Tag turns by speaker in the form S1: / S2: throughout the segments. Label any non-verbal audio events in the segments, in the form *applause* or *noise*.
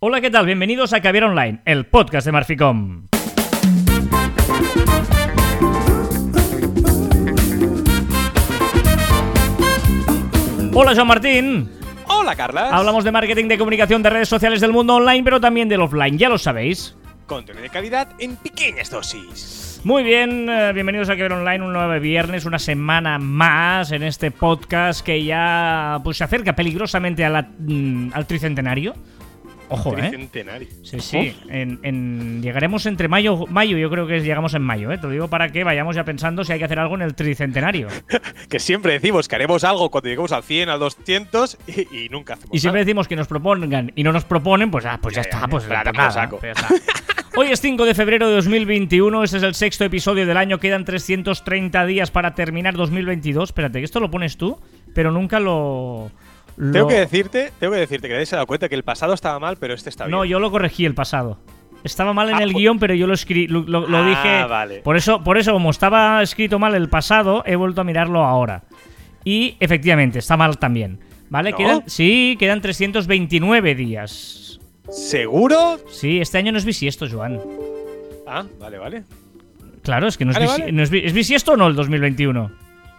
S1: Hola, ¿qué tal? Bienvenidos a Caviar Online, el podcast de Marficom. Hola, Joan Martín.
S2: Hola, Carlas.
S1: Hablamos de marketing, de comunicación, de redes sociales del mundo online, pero también del offline, ya lo sabéis.
S2: Contenido de calidad en pequeñas dosis.
S1: Muy bien, eh, bienvenidos a Caber Online, un nuevo viernes, una semana más en este podcast que ya pues, se acerca peligrosamente a la- mm, al tricentenario. Ojo, ¿eh?
S2: Tricentenario.
S1: Sí, sí. En, en- llegaremos entre mayo, mayo, yo creo que llegamos en mayo, ¿eh? Te lo digo para que vayamos ya pensando si hay que hacer algo en el tricentenario. *laughs*
S2: Que siempre decimos que haremos algo cuando lleguemos al 100, al 200 y, y nunca hacemos
S1: Y siempre
S2: nada.
S1: decimos que nos propongan y no nos proponen, pues, ah, pues ya,
S2: Ya, ya,
S1: está,
S2: ya,
S1: pues
S2: espera,
S1: ya
S2: toma
S1: está,
S2: saco.
S1: pues ya está. *laughs* Hoy es 5 de febrero de 2021, este es el sexto episodio del año, quedan 330 días para terminar 2022. Espérate, que esto lo pones tú, pero nunca lo... lo-
S2: Tengo que decirte, tengo que decirte que nadie se ha dado cuenta que el pasado estaba mal, pero este está bien.
S1: No, yo lo corregí el pasado. Estaba mal en
S2: Ah,
S1: el guion, pero yo lo escribí, lo, lo- lo
S2: Ah,
S1: dije.
S2: vale.
S1: Por eso, por eso, como estaba escrito mal el pasado, he vuelto a mirarlo ahora. Y efectivamente, está mal también. ¿Vale?
S2: ¿No?
S1: Quedan, sí, quedan 329 días.
S2: ¿Seguro?
S1: Sí, este año no es bisiesto, Joan.
S2: Ah, vale, vale.
S1: Claro, es que no es,
S2: Vale, vale.
S1: no es, ¿es bisiesto o no el 2021.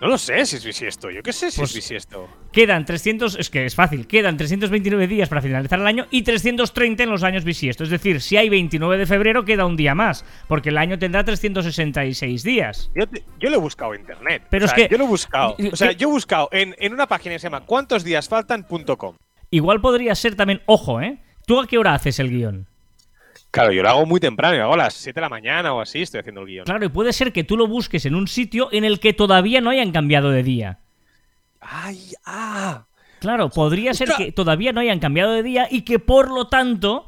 S2: No lo sé si es bisiesto. Yo qué sé si
S1: Pues-
S2: es bisiesto.
S1: Quedan 300, es que es fácil, quedan 329 días para finalizar el año y 330 en los años bisiestos. Es decir, si hay 29 de febrero, queda un día más, porque el año tendrá 366 días.
S2: Yo, te- yo lo he buscado en internet.
S1: Pero
S2: O
S1: es
S2: sea,
S1: que-
S2: Yo lo he buscado. O sea, yo he buscado en, en una página que se llama ¿Cuántos días faltan.com?
S1: Igual podría ser también, ojo, ¿eh? ¿Tú a qué hora haces el guion?
S2: Claro, yo lo hago muy temprano. Yo hago a las 7 de la mañana o así. Estoy haciendo el guion.
S1: Claro, y puede ser que tú lo busques en un sitio en el que todavía no hayan cambiado de día.
S2: ¡Ay! ¡Ah!
S1: Claro, podría ser que todavía no hayan cambiado de día y que por lo tanto,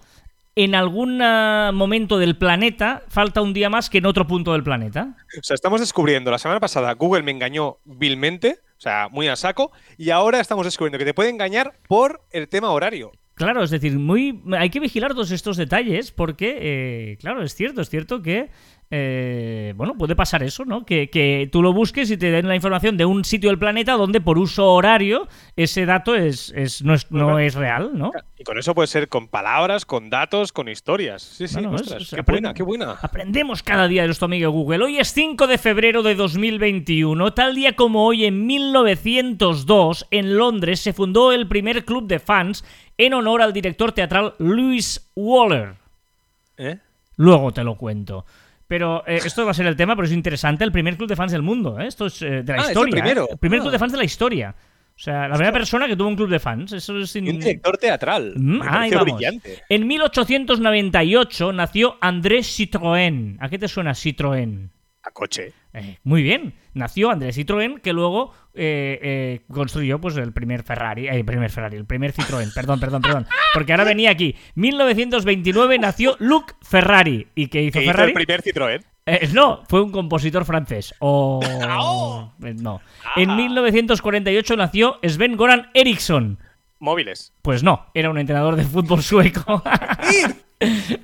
S1: en algún ah, momento del planeta, falta un día más que en otro punto del planeta.
S2: O sea, estamos descubriendo, la semana pasada Google me engañó vilmente, o sea, muy a saco, y ahora estamos descubriendo que te puede engañar por el tema horario.
S1: Claro, es decir, muy hay que vigilar todos estos detalles porque, eh, claro, es cierto, es cierto que, eh, bueno, puede pasar eso, ¿no? Que, que tú lo busques y te den la información de un sitio del planeta donde por uso horario ese dato es, es- no, es, no
S2: Bueno.
S1: es real, ¿no?
S2: Y con eso puede ser con palabras, con datos, con historias. Sí, sí,
S1: Bueno,
S2: ostras,
S1: es- es-
S2: qué buena, qué buena.
S1: Aprendemos cada día de nuestro amigo Google. Hoy es 5 de febrero de 2021. Tal día como hoy, en 1902, en Londres, se fundó el primer club de fans en honor al director teatral Louis Waller.
S2: ¿Eh?
S1: Luego te lo cuento. Pero eh, esto va a ser el tema, pero es interesante. El primer club de fans del mundo. ¿eh? Esto es eh, de la
S2: Ah, es el
S1: historia.
S2: primero.
S1: ¿eh? El primer
S2: Ah.
S1: club de fans de la historia. O sea, la primera persona que tuvo un club de fans. Eso es
S2: un director teatral.
S1: Mm, ahí
S2: pareció
S1: vamos.
S2: brillante.
S1: En 1898 nació Andrés Citroën. ¿A qué te suena Citroën?
S2: A coche.
S1: Eh, muy bien. Nació Andrés Citroën, que luego eh, eh, construyó pues el primer Ferrari. el primer Ferrari, el primer Citroën. *laughs* Perdón, perdón, perdón. Porque ahora venía aquí. 1929 nació Luc Ferrari. ¿Y qué hizo
S2: hizo
S1: Ferrari?
S2: el primer Citroën.
S1: Eh, no, fue un compositor francés. O. *laughs*
S2: ¡Oh!
S1: No.
S2: Ah.
S1: En 1948 nació Sven Goran Eriksson.
S2: Móviles.
S1: Pues no, era un entrenador de fútbol sueco. *laughs*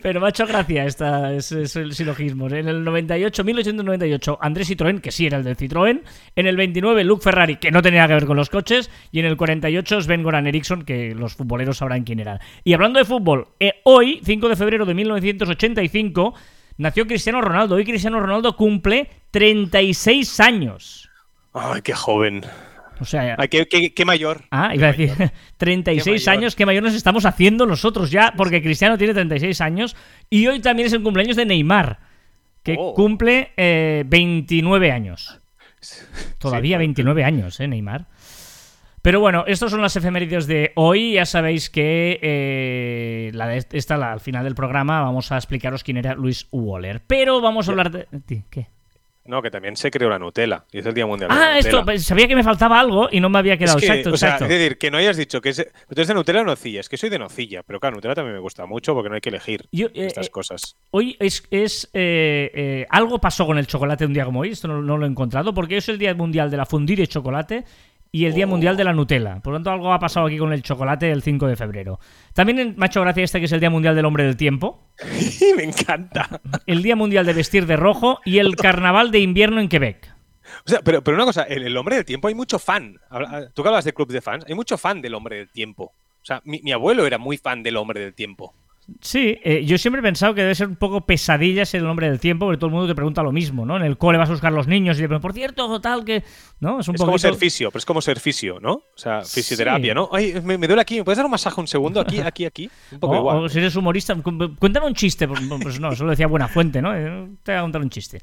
S1: Pero me ha hecho gracia esta, ese, ese silogismo. En el 98, 1898, Andrés Citroën, que sí era el del Citroën. En el 29, Luke Ferrari, que no tenía que ver con los coches. Y en el 48, Sven Goran Eriksson, que los futboleros sabrán quién eran. Y hablando de fútbol, eh, hoy, 5 de febrero de 1985, nació Cristiano Ronaldo. Hoy Cristiano Ronaldo cumple 36 años.
S2: Ay, qué joven.
S1: O sea,
S2: Ay, qué, qué- qué mayor.
S1: Ah, iba a decir, 36 *laughs*
S2: Qué mayor.
S1: años, qué mayor nos estamos haciendo nosotros ya, porque Cristiano tiene 36 años y hoy también es el cumpleaños de Neymar, que
S2: Oh.
S1: cumple eh, 29 años. *laughs* Todavía
S2: Sí.
S1: 29 años, ¿eh, Neymar? Pero bueno, estas son las efemérides de hoy. Ya sabéis que eh, la de esta, la- al final del programa, vamos a explicaros quién era Luis Waller. Pero vamos a hablar de... ¿Qué?
S2: No, que también se creó la Nutella. Y es el Día Mundial de la
S1: Ah, esto, pues, sabía que me faltaba algo y no me había
S2: Es
S1: quedado.
S2: que,
S1: exacto,
S2: o sea,
S1: exacto.
S2: es decir, que no hayas dicho que es. ¿Tú eres de Nutella o nocilla? Es que soy de nocilla, pero claro, Nutella también me gusta mucho porque no hay que elegir
S1: Yo, eh,
S2: estas
S1: eh,
S2: cosas.
S1: Hoy es, es eh, eh, algo pasó con el chocolate un día como hoy, esto no, no lo he encontrado, porque hoy es el Día Mundial de la Fundir y Chocolate y el Día
S2: Oh.
S1: Mundial de la Nutella. Por lo tanto, algo ha pasado aquí con el chocolate el 5 de febrero. También en- me ha hecho gracia este que es el Día Mundial del Hombre del Tiempo, *laughs*
S2: me encanta.
S1: el Día Mundial de Vestir de Rojo y el *laughs* Carnaval de Invierno en Quebec.
S2: O sea, pero, pero una cosa, el, el hombre del tiempo hay mucho fan. Habla- Tú que hablas de clubs de fans, hay mucho fan del hombre del tiempo. O sea, mi, mi abuelo era muy fan del hombre del tiempo.
S1: Sí, eh, yo siempre he pensado que debe ser un poco pesadilla ser el nombre del tiempo, porque todo el mundo te pregunta lo mismo, ¿no? En el cole vas a buscar los niños y te preguntan, por cierto, tal, que. ¿No?
S2: Es, un como ser fisio, pero es como ser fisio, ¿no? O sea, fisioterapia, ¿no? Ay, me, duele aquí, ¿me puedes dar un masaje un segundo? Aquí, aquí, aquí. Un poco igual.
S1: O si eres humorista, cuéntame un chiste. Pues, pues no, solo decía Buena Fuente, ¿no? Eh, te voy a contar un chiste.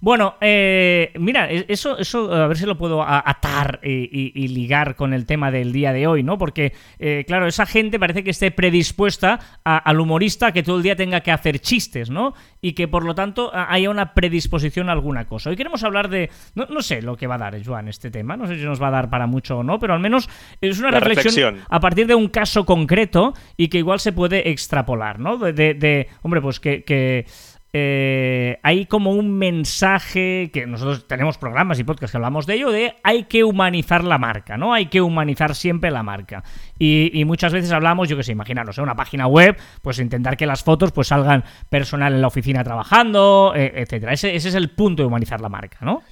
S1: Bueno, eh, mira, e-, eso, eso a ver si lo puedo atar y, ligar con el tema del día de hoy, ¿no? Porque, eh, claro, esa gente parece que esté predispuesta al humorista que todo el día tenga que hacer chistes, ¿no? Y que por lo tanto haya una predisposición a alguna cosa. Hoy queremos hablar de. No, sé lo que va a dar, Joan, este tema. No sé si nos va a dar para mucho o no, pero al menos es una reflexión, a partir de un caso concreto y que igual se puede extrapolar, ¿no? De, hombre, pues que eh, hay como un mensaje que nosotros tenemos programas y podcasts que hablamos de ello, de hay que humanizar la marca, ¿no? Hay que humanizar siempre la marca. Y, muchas veces hablamos, yo que sé, imaginaros, en una página web, pues intentar que las fotos pues salgan personal en la oficina trabajando, eh, etcétera. Ese, ese es el punto de humanizar la marca, ¿no?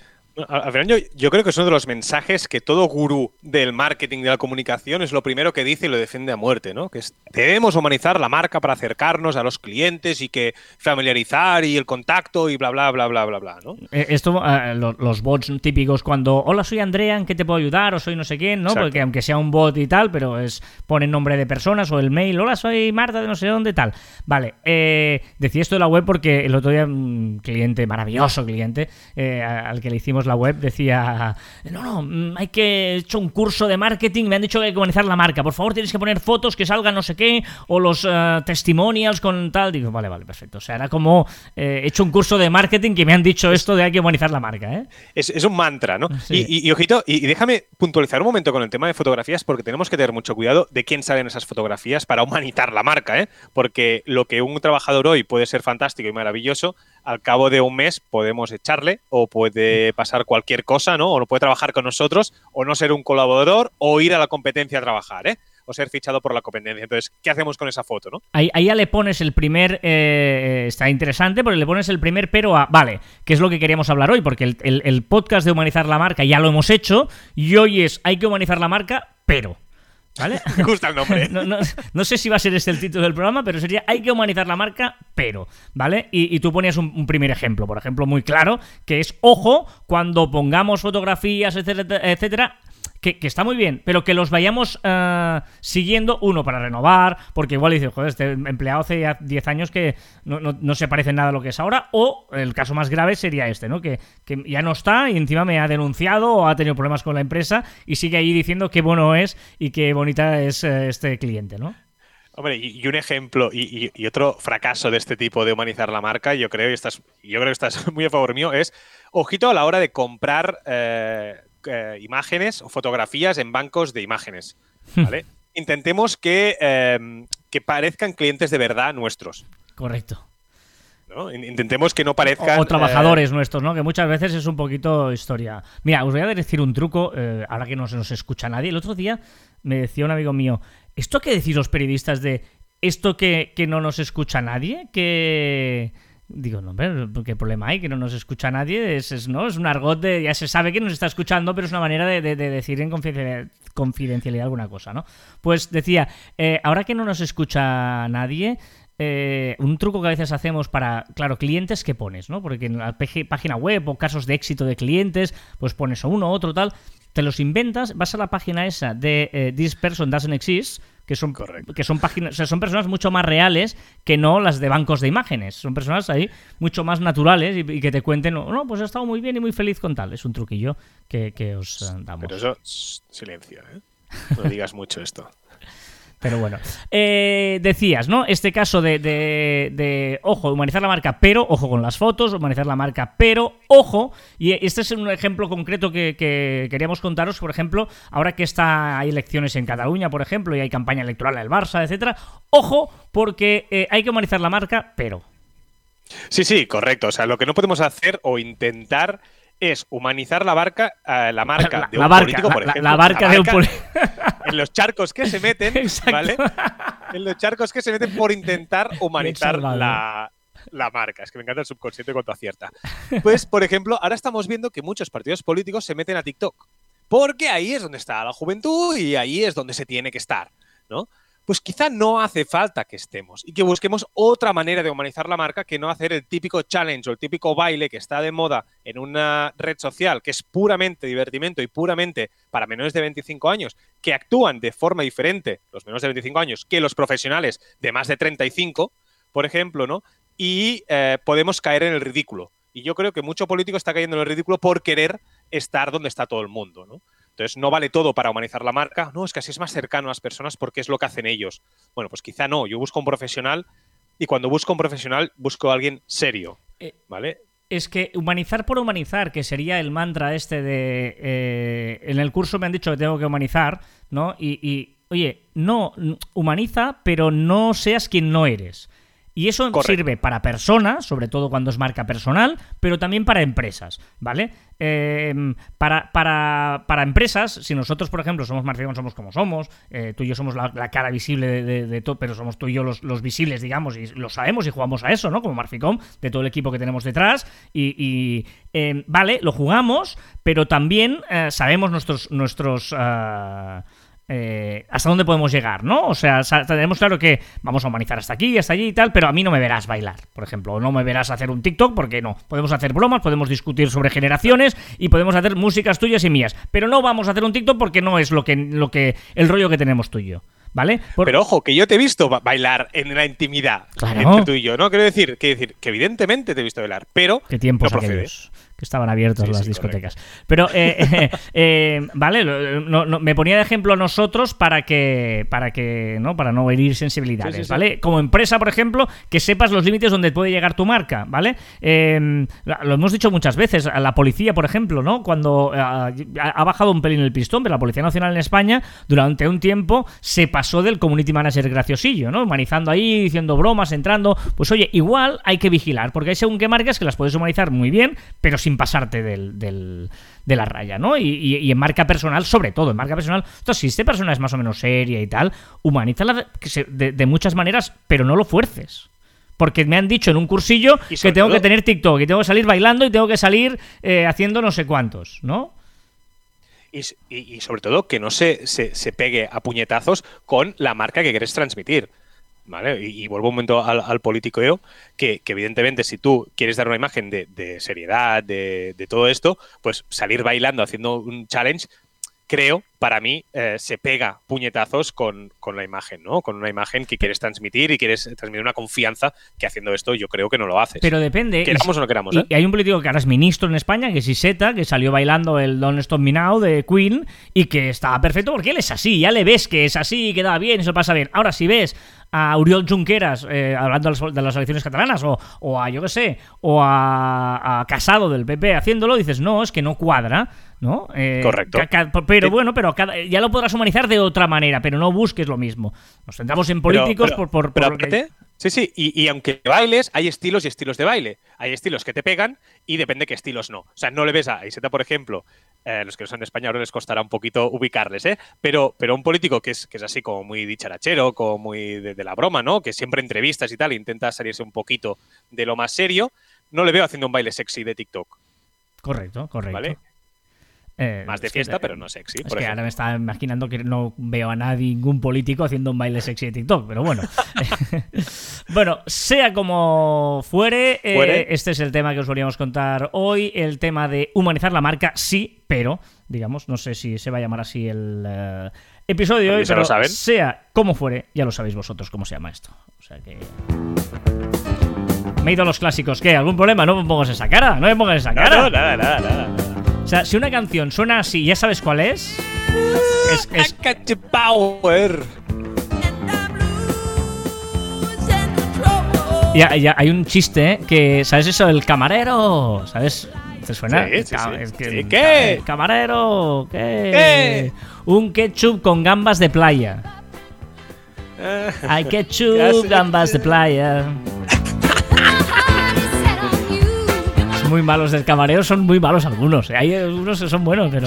S2: Al final, yo, creo que es uno de los mensajes que todo gurú del marketing, de la comunicación, es lo primero que dice y lo defiende a muerte, ¿no? Que debemos humanizar la marca para acercarnos a los clientes y que familiarizar y el contacto y bla, bla, bla, bla, bla, bla, ¿no?
S1: Eh, esto, eh, los, bots típicos cuando, hola, soy Andrea, ¿en qué te puedo ayudar? O soy no sé quién, ¿no? Porque aunque sea un bot y tal, pero es pone nombre de personas o el mail, hola, soy Marta de no sé dónde, tal. Vale, eh, decía esto de la web porque el otro día un cliente, maravilloso cliente, al que le hicimos la web decía, no, no, mm, hay que he hecho un curso de marketing, me han dicho que hay que humanizar la marca, por favor tienes que poner fotos que salgan no sé qué, o los eh, testimonials con tal, digo, vale, vale, perfecto, o sea, era como eh, he hecho un curso de marketing que me han dicho esto de hay que humanizar la marca, ¿eh?
S2: Es, un mantra, ¿no? Y, ojito, y, déjame puntualizar un momento con el tema de fotografías porque tenemos que tener mucho cuidado de quién salen esas fotografías para humanizar la marca, ¿eh? Porque lo que un trabajador hoy puede ser fantástico y maravilloso, al cabo de un mes podemos echarle o puede pasar cualquier cosa, ¿no? O no puede trabajar con nosotros o no ser un colaborador o ir a la competencia a trabajar, ¿eh? O ser fichado por la competencia. Entonces, ¿qué hacemos con esa foto, no?
S1: Ahí, ya le pones el primer... Eh, está interesante porque le pones el primer pero a... Vale, que es lo que queríamos hablar hoy, porque el podcast de humanizar la marca ya lo hemos hecho y hoy es hay que humanizar la marca, pero... ¿Vale? *laughs*
S2: Me gusta el nombre.
S1: No, sé si va a ser este el título del programa, pero sería hay que humanizar la marca, pero, ¿vale? Y, tú ponías un, primer ejemplo, por ejemplo, muy claro, que es, ojo, cuando pongamos fotografías, etcétera, etcétera que, está muy bien, pero que los vayamos eh, siguiendo, uno, para renovar, porque igual dices, joder, este empleado hace ya 10 años que no, se parece nada a lo que es ahora, o el caso más grave sería este, ¿no? Que, ya no está y encima me ha denunciado o ha tenido problemas con la empresa y sigue ahí diciendo qué bueno es y qué bonita es eh, este cliente, ¿no?
S2: Hombre, y, un ejemplo y, otro fracaso de este tipo de humanizar la marca, yo creo, y estás, yo creo que estás *laughs* muy a favor mío, es ojito a la hora de comprar eh, eh, imágenes o fotografías en bancos de imágenes. Hmm. Intentemos que, em, que parezcan clientes de verdad nuestros.
S1: Correcto.
S2: Intentemos que no parezcan.
S1: O, trabajadores eh, nuestros, ¿no? Que muchas veces es un poquito historia. Mira, os voy a decir un truco, eh, ahora que no se nos escucha nadie. El otro día me decía un amigo mío: ¿esto que decís los periodistas de esto que, que no nos escucha nadie? Que Digo, no, pero ¿qué problema hay? Que no nos escucha nadie. Es, ¿no? es un argot de. Ya se sabe que nos está escuchando, pero es una manera de, decir en confidencialidad, alguna cosa, ¿no? Pues decía, eh, ahora que no nos escucha nadie. Eh, un truco que a veces hacemos para, claro, clientes que pones, ¿no? Porque en la página web o casos de éxito de clientes, pues pones uno, otro, tal, te los inventas, vas a la página esa de eh, This Person Doesn't Exist, que son, que son páginas, o sea, son personas mucho más reales que no las de bancos de imágenes. Son personas ahí mucho más naturales y, que te cuenten, no, pues he estado muy bien y muy feliz con tal. Es un truquillo que, os eh, damos.
S2: Pero eso, silencio, ¿eh? No digas mucho esto.
S1: Pero bueno. Eh, decías, ¿no? Este caso de, de, ojo, humanizar la marca, pero, ojo con las fotos, humanizar la marca, pero, ojo, y este es un ejemplo concreto que, queríamos contaros, por ejemplo, ahora que está, hay elecciones en Cataluña, por ejemplo, y hay campaña electoral en el Barça, etcétera, ojo, porque eh, hay que humanizar la marca, pero.
S2: Sí, sí, correcto. O sea, lo que no podemos hacer o intentar es humanizar la barca, eh, la *laughs* marca de un político, por ejemplo.
S1: La, barca de un político. *laughs*
S2: En los charcos que se meten, *laughs* ¿vale? En los charcos que se meten por intentar *laughs* humanizar la, la marca. Es que me encanta el subconsciente cuando acierta. Pues, por ejemplo, ahora estamos viendo que muchos partidos políticos se meten a TikTok. Porque ahí es donde está la juventud y ahí es donde se tiene que estar, ¿no? Pues quizá no hace falta que estemos y que busquemos otra manera de humanizar la marca que no hacer el típico challenge o el típico baile que está de moda en una red social que es puramente divertimento y puramente para menores de 25 años que actúan de forma diferente, los menores de 25 años, que los profesionales de más de 35, por ejemplo, ¿no? Y eh, podemos caer en el ridículo. Y yo creo que mucho político está cayendo en el ridículo por querer estar donde está todo el mundo, ¿no? Entonces, no vale todo para humanizar la marca. No, es que así es más cercano a las personas porque es lo que hacen ellos. Bueno, pues quizá no. Yo busco un profesional y cuando busco un profesional, busco a alguien serio. Eh, ¿Vale?
S1: Es que humanizar por humanizar, que sería el mantra este de. Eh, en el curso me han dicho que tengo que humanizar, ¿no? y oye, no, humaniza, pero no seas quien no eres. Y eso sirve para personas, sobre todo cuando es marca personal, pero también para empresas, ¿vale? Em, para, para, empresas, si nosotros, por ejemplo, somos Marficón, somos como somos, eh, tú y yo somos la, cara visible de, todo, pero somos tú y yo los, visibles, digamos, y lo sabemos y jugamos a eso, ¿no? Como Marficom, de todo el equipo que tenemos detrás. Y, em, vale, lo jugamos, pero también eh, sabemos nuestros. nuestros ah, eh, hasta dónde podemos llegar, ¿no? O sea, tenemos claro que vamos a humanizar hasta aquí, hasta allí y tal, pero a mí no me verás bailar, por ejemplo, o no me verás hacer un TikTok, porque no. Podemos hacer bromas, podemos discutir sobre generaciones y podemos hacer músicas tuyas y mías, pero no vamos a hacer un TikTok porque no es lo que, lo que el rollo que tenemos tú y yo. ¿Vale?
S2: Pero ojo, que yo te he visto bailar en la intimidad entre tú y yo, ¿no? Quiero decir que, decir que evidentemente te he visto bailar, pero
S1: ¿Qué tiempos no que estaban abiertos las discotecas. Pero, eh, *laughs* eh, eh, vale, me ponía de ejemplo nosotros para que, para que, ¿no? Para no herir sensibilidades, ¿vale? Como empresa, por ejemplo, que sepas los límites donde puede llegar tu marca, ¿vale? Em, lo hemos dicho muchas veces, a la policía, por ejemplo, ¿no? Cuando ha bajado un pelín el pistón, pero la Policía Nacional en España, durante un tiempo, se pasó del community manager graciosillo, ¿no? Humanizando ahí, diciendo bromas, entrando. Pues oye, igual hay que vigilar, porque hay según qué marcas que las puedes humanizar muy bien, pero sin pasarte del, de la raya, ¿no? Y, en marca personal, sobre todo, en marca personal, entonces, si esta persona es más o menos seria y tal, humanízala de, de muchas maneras, pero no lo fuerces. Porque me han dicho en un cursillo que tengo que tener TikTok y tengo que salir bailando y tengo que salir eh, haciendo no sé cuántos, ¿no?
S2: Y, sobre todo que no se, se, pegue a puñetazos con la marca que quieres transmitir. Y, vuelvo un momento al, político yo, que, evidentemente si tú quieres dar una imagen de, seriedad, de, de, todo esto, pues salir bailando haciendo un challenge creo, para mí, eh, se pega puñetazos con, la imagen, ¿no? Con una imagen que quieres transmitir y quieres transmitir una confianza que haciendo esto yo creo que no lo haces.
S1: Pero depende.
S2: Queramos o no queramos, ¿eh?
S1: Y hay un político que ahora es ministro en España, que es Iseta, que salió bailando el Don't Stop Me Now de Queen y que estaba perfecto porque él es así, ya le ves que es así, que da bien, eso pasa bien. Ahora, si ves a Uriol Junqueras eh, hablando de las, elecciones catalanas o, a, yo qué sé, o a, a Casado del PP haciéndolo, dices, no, es que no cuadra. ¿no?
S2: Eh, Correcto.
S1: Pero bueno, pero ya lo podrás humanizar de otra manera, pero no busques lo mismo. Nos centramos en políticos por, por,
S2: Sí, sí, y, aunque bailes, hay estilos y estilos de baile. Hay estilos que te pegan y depende qué estilos no. O sea, no le ves a Iseta, por ejemplo, eh, los que no son de España ahora les costará un poquito ubicarles, ¿eh? Pero, pero un político que es, que es así como muy dicharachero, como muy de, la broma, ¿no? Que siempre entrevistas y tal, intenta salirse un poquito de lo más serio, no le veo haciendo un baile sexy de TikTok.
S1: Correcto, correcto. ¿Vale?
S2: Eh, Más de fiesta, pero no sexy.
S1: Es que ahora me estaba imaginando que no veo a nadie, ningún político haciendo un baile sexy de TikTok, pero bueno. *laughs* *laughs* bueno, sea como fuere, eh, este es el tema que os volvíamos contar hoy. El tema de humanizar la marca, sí, pero, digamos, no sé si se va a llamar así el eh, episodio de hoy, pero sea como fuere, ya lo sabéis vosotros cómo se llama esto. O sea que. Me he ido a los clásicos. ¿Qué? ¿Algún problema? No me pongas esa cara. No me pongas esa cara.
S2: No, nada, nada, nada.
S1: O sea, si una canción suena así, ¿ya sabes cuál es?
S2: Es. es... power.
S1: Ya, ya, hay un chiste que, ¿sabes eso? El camarero, ¿sabes? ¿Te suena?
S2: Sí, sí,
S1: sí. ¿Qué? Camarero, ¿qué? Un ketchup con gambas de playa. Hay ketchup, *laughs* gambas de playa. *laughs* muy malos del camarero, son muy malos algunos. Hay algunos que son buenos, pero.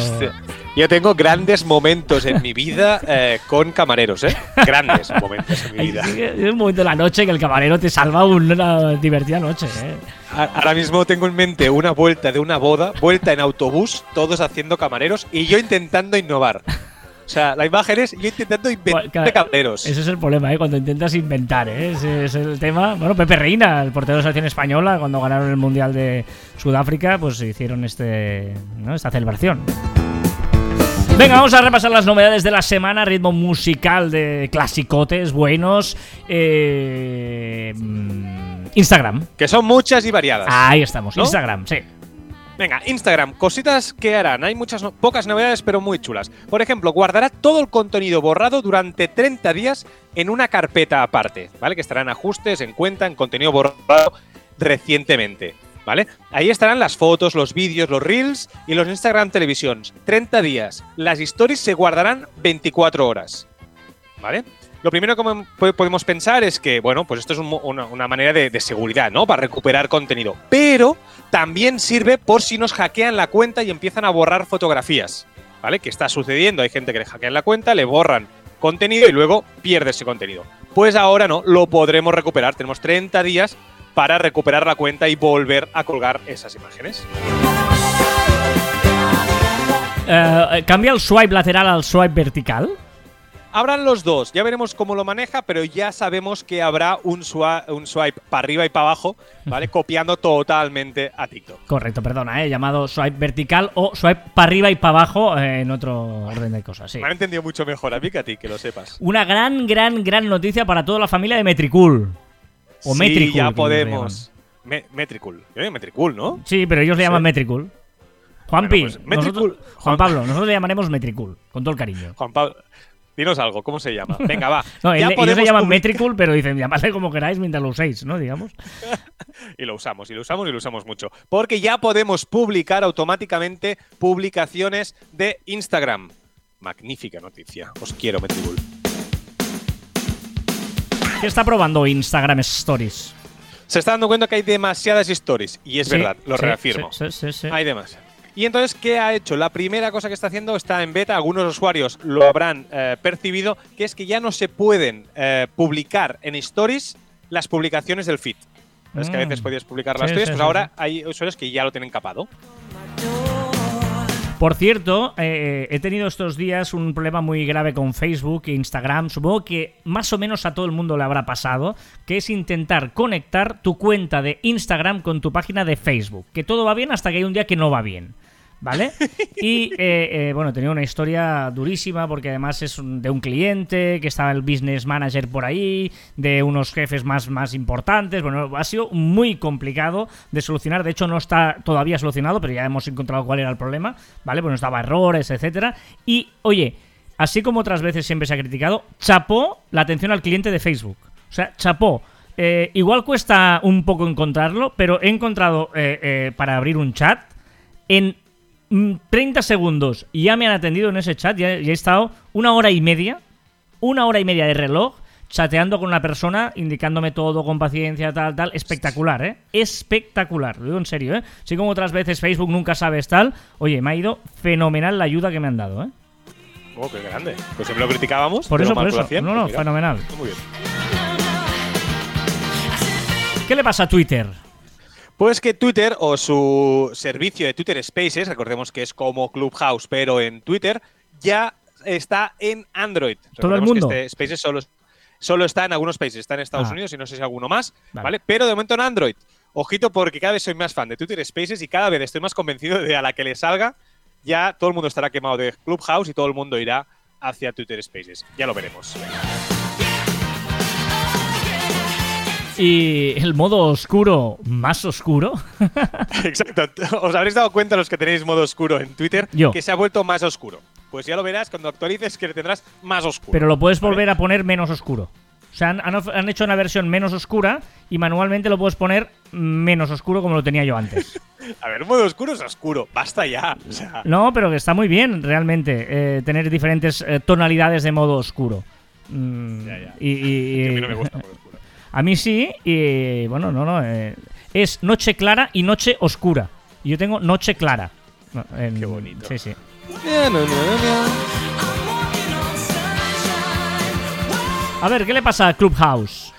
S2: Yo tengo grandes momentos en mi vida eh, con camareros, ¿eh? Grandes momentos en mi vida.
S1: Es un momento de la noche que el camarero te salva una divertida noche, ¿eh?
S2: Ahora mismo tengo en mente una vuelta de una boda, vuelta en autobús, todos haciendo camareros y yo intentando innovar. O sea, la imagen es yo intentando inventar cableros.
S1: Ese es el problema, ¿eh? Cuando intentas inventar, ¿eh? Ese es el tema. Bueno, Pepe Reina, el portero de la selección española, cuando ganaron el Mundial de Sudáfrica, pues hicieron este, ¿no? esta celebración. Venga, vamos a repasar las novedades de la semana, ritmo musical de clasicotes buenos. Eh, mm, Instagram.
S2: Que son muchas y variadas.
S1: Ahí estamos, Instagram, sí.
S2: Venga, Instagram, cositas que harán. Hay muchas, pocas novedades, pero muy chulas. Por ejemplo, guardará todo el contenido borrado durante 30 días en una carpeta aparte, ¿vale? Que estará en ajustes, en cuenta, en contenido borrado recientemente, ¿vale? Ahí estarán las fotos, los vídeos, los reels y los Instagram Televisions. 30 días. Las stories se guardarán 24 horas, ¿vale? Lo primero que podemos pensar es que, bueno, pues esto es una, manera de, seguridad, ¿no? Para recuperar contenido. Pero también sirve por si nos hackean la cuenta y empiezan a borrar fotografías, ¿vale? Que está sucediendo. Hay gente que le hackean la cuenta, le borran contenido y luego pierde ese contenido. Pues ahora no, lo podremos recuperar. Tenemos 30 días para recuperar la cuenta y volver a colgar esas imágenes.
S1: Eh, ¿Cambia el swipe lateral al swipe vertical?
S2: Habrán los dos, ya veremos cómo lo maneja, pero ya sabemos que habrá un, un swipe para arriba y para abajo, ¿vale? *laughs* Copiando totalmente a TikTok.
S1: Correcto, perdona, ¿eh? llamado swipe vertical o swipe para arriba y para abajo eh, en otro orden de cosas. Sí.
S2: Me han entendido mucho mejor a mí que a ti, que lo sepas.
S1: Una gran, gran, gran noticia para toda la familia de Metricool.
S2: O sí, Metricool. ya podemos. Metricool. Metricool, ¿no?
S1: Sí, pero ellos le llaman Metricool. Juanpi, pues Juan Pablo, nosotros le llamaremos Metricool, con todo el cariño.
S2: Juan Pablo. Dinos algo, ¿cómo se llama? Venga, va. *laughs*
S1: no, ya ellos le llaman Metricool, pero dicen, llamadle como queráis mientras lo uséis, ¿no? Digamos. *laughs*
S2: y lo usamos, y lo usamos, y lo usamos mucho. Porque ya podemos publicar automáticamente publicaciones de Instagram. Magnífica noticia. Os quiero, Metricool.
S1: ¿Qué está probando Instagram Stories?
S2: Se está dando cuenta que hay demasiadas stories. Y es verdad, lo reafirmo. Sí, sí, hay demasiadas. Y entonces, ¿qué ha hecho? La primera cosa que está haciendo está en beta, algunos usuarios lo habrán eh, percibido, que es que ya no se pueden eh, publicar en stories las publicaciones del feed. Es que a veces mm. podías publicar las stories, pues ahora hay usuarios que ya lo tienen capado.
S1: Por cierto, eh, he tenido estos días un problema muy grave con Facebook e Instagram. Supongo que más o menos a todo el mundo le habrá pasado, que es intentar conectar tu cuenta de Instagram con tu página de Facebook. Que todo va bien hasta que hay un día que no va bien. ¿Vale? *laughs* Y eh, eh, bueno, tenía una historia durísima porque además es de un cliente, que estaba el business manager por ahí, de unos jefes más, más importantes. Bueno, ha sido muy complicado de solucionar. De hecho, no está todavía solucionado, pero ya hemos encontrado cuál era el problema, ¿vale? Pues estaba errores, etcétera. Y, oye, así como otras veces siempre se ha criticado, chapó la atención al cliente de Facebook. O sea, chapó. Eh, igual cuesta un poco encontrarlo, pero he encontrado para abrir un chat en 30 mm, segundos y ya me han atendido en ese chat. Ya, he estado una hora y media, una hora y media de reloj chateando con una persona, indicándome todo con paciencia, tal, tal. Espectacular, ¿eh? Espectacular, lo digo en serio, ¿eh? Así como otras veces Facebook nunca sabes tal. Oye, me ha ido fenomenal la ayuda que me han dado, ¿eh?
S2: Oh, qué grande. Pues siempre lo criticábamos.
S1: Por eso, por eso. no, no, fenomenal. Muy bien. ¿Qué le pasa a Twitter?
S2: Pues que Twitter o su servicio de Twitter Spaces, recordemos que es como Clubhouse, pero en Twitter, ya está en Android.
S1: Todo el mundo.
S2: este Spaces solo, solo está en algunos países, está en Estados ah. Unidos y no sé si alguno más, vale. Pero de momento en Android. Ojito porque cada vez soy más fan de Twitter Spaces y cada vez estoy más convencido de a la que le salga, ya todo el mundo estará quemado de Clubhouse y todo el mundo irá hacia Twitter Spaces. Ya lo veremos.
S1: Y el modo oscuro más oscuro. *laughs*
S2: Exacto. Os habréis dado cuenta los que tenéis modo oscuro en Twitter que se ha vuelto más oscuro. Pues ya lo verás cuando actualices que tendrás más oscuro.
S1: Pero lo puedes volver a poner menos oscuro. O sea, han, hecho una versión menos oscura y manualmente lo puedes poner menos oscuro como lo tenía yo antes. *laughs*
S2: a ver, modo oscuro es oscuro, basta ya.
S1: No, pero que está muy bien realmente eh, tener diferentes eh, tonalidades de modo oscuro.
S2: Mm, ya, ya. Y, *laughs* a mí no me gusta.
S1: A mí sí, y bueno, no, no. Eh, es noche clara y noche oscura. Y yo tengo noche clara.
S2: Qué bonito.
S1: Sí, sí. A ver, ¿qué le pasa a Clubhouse?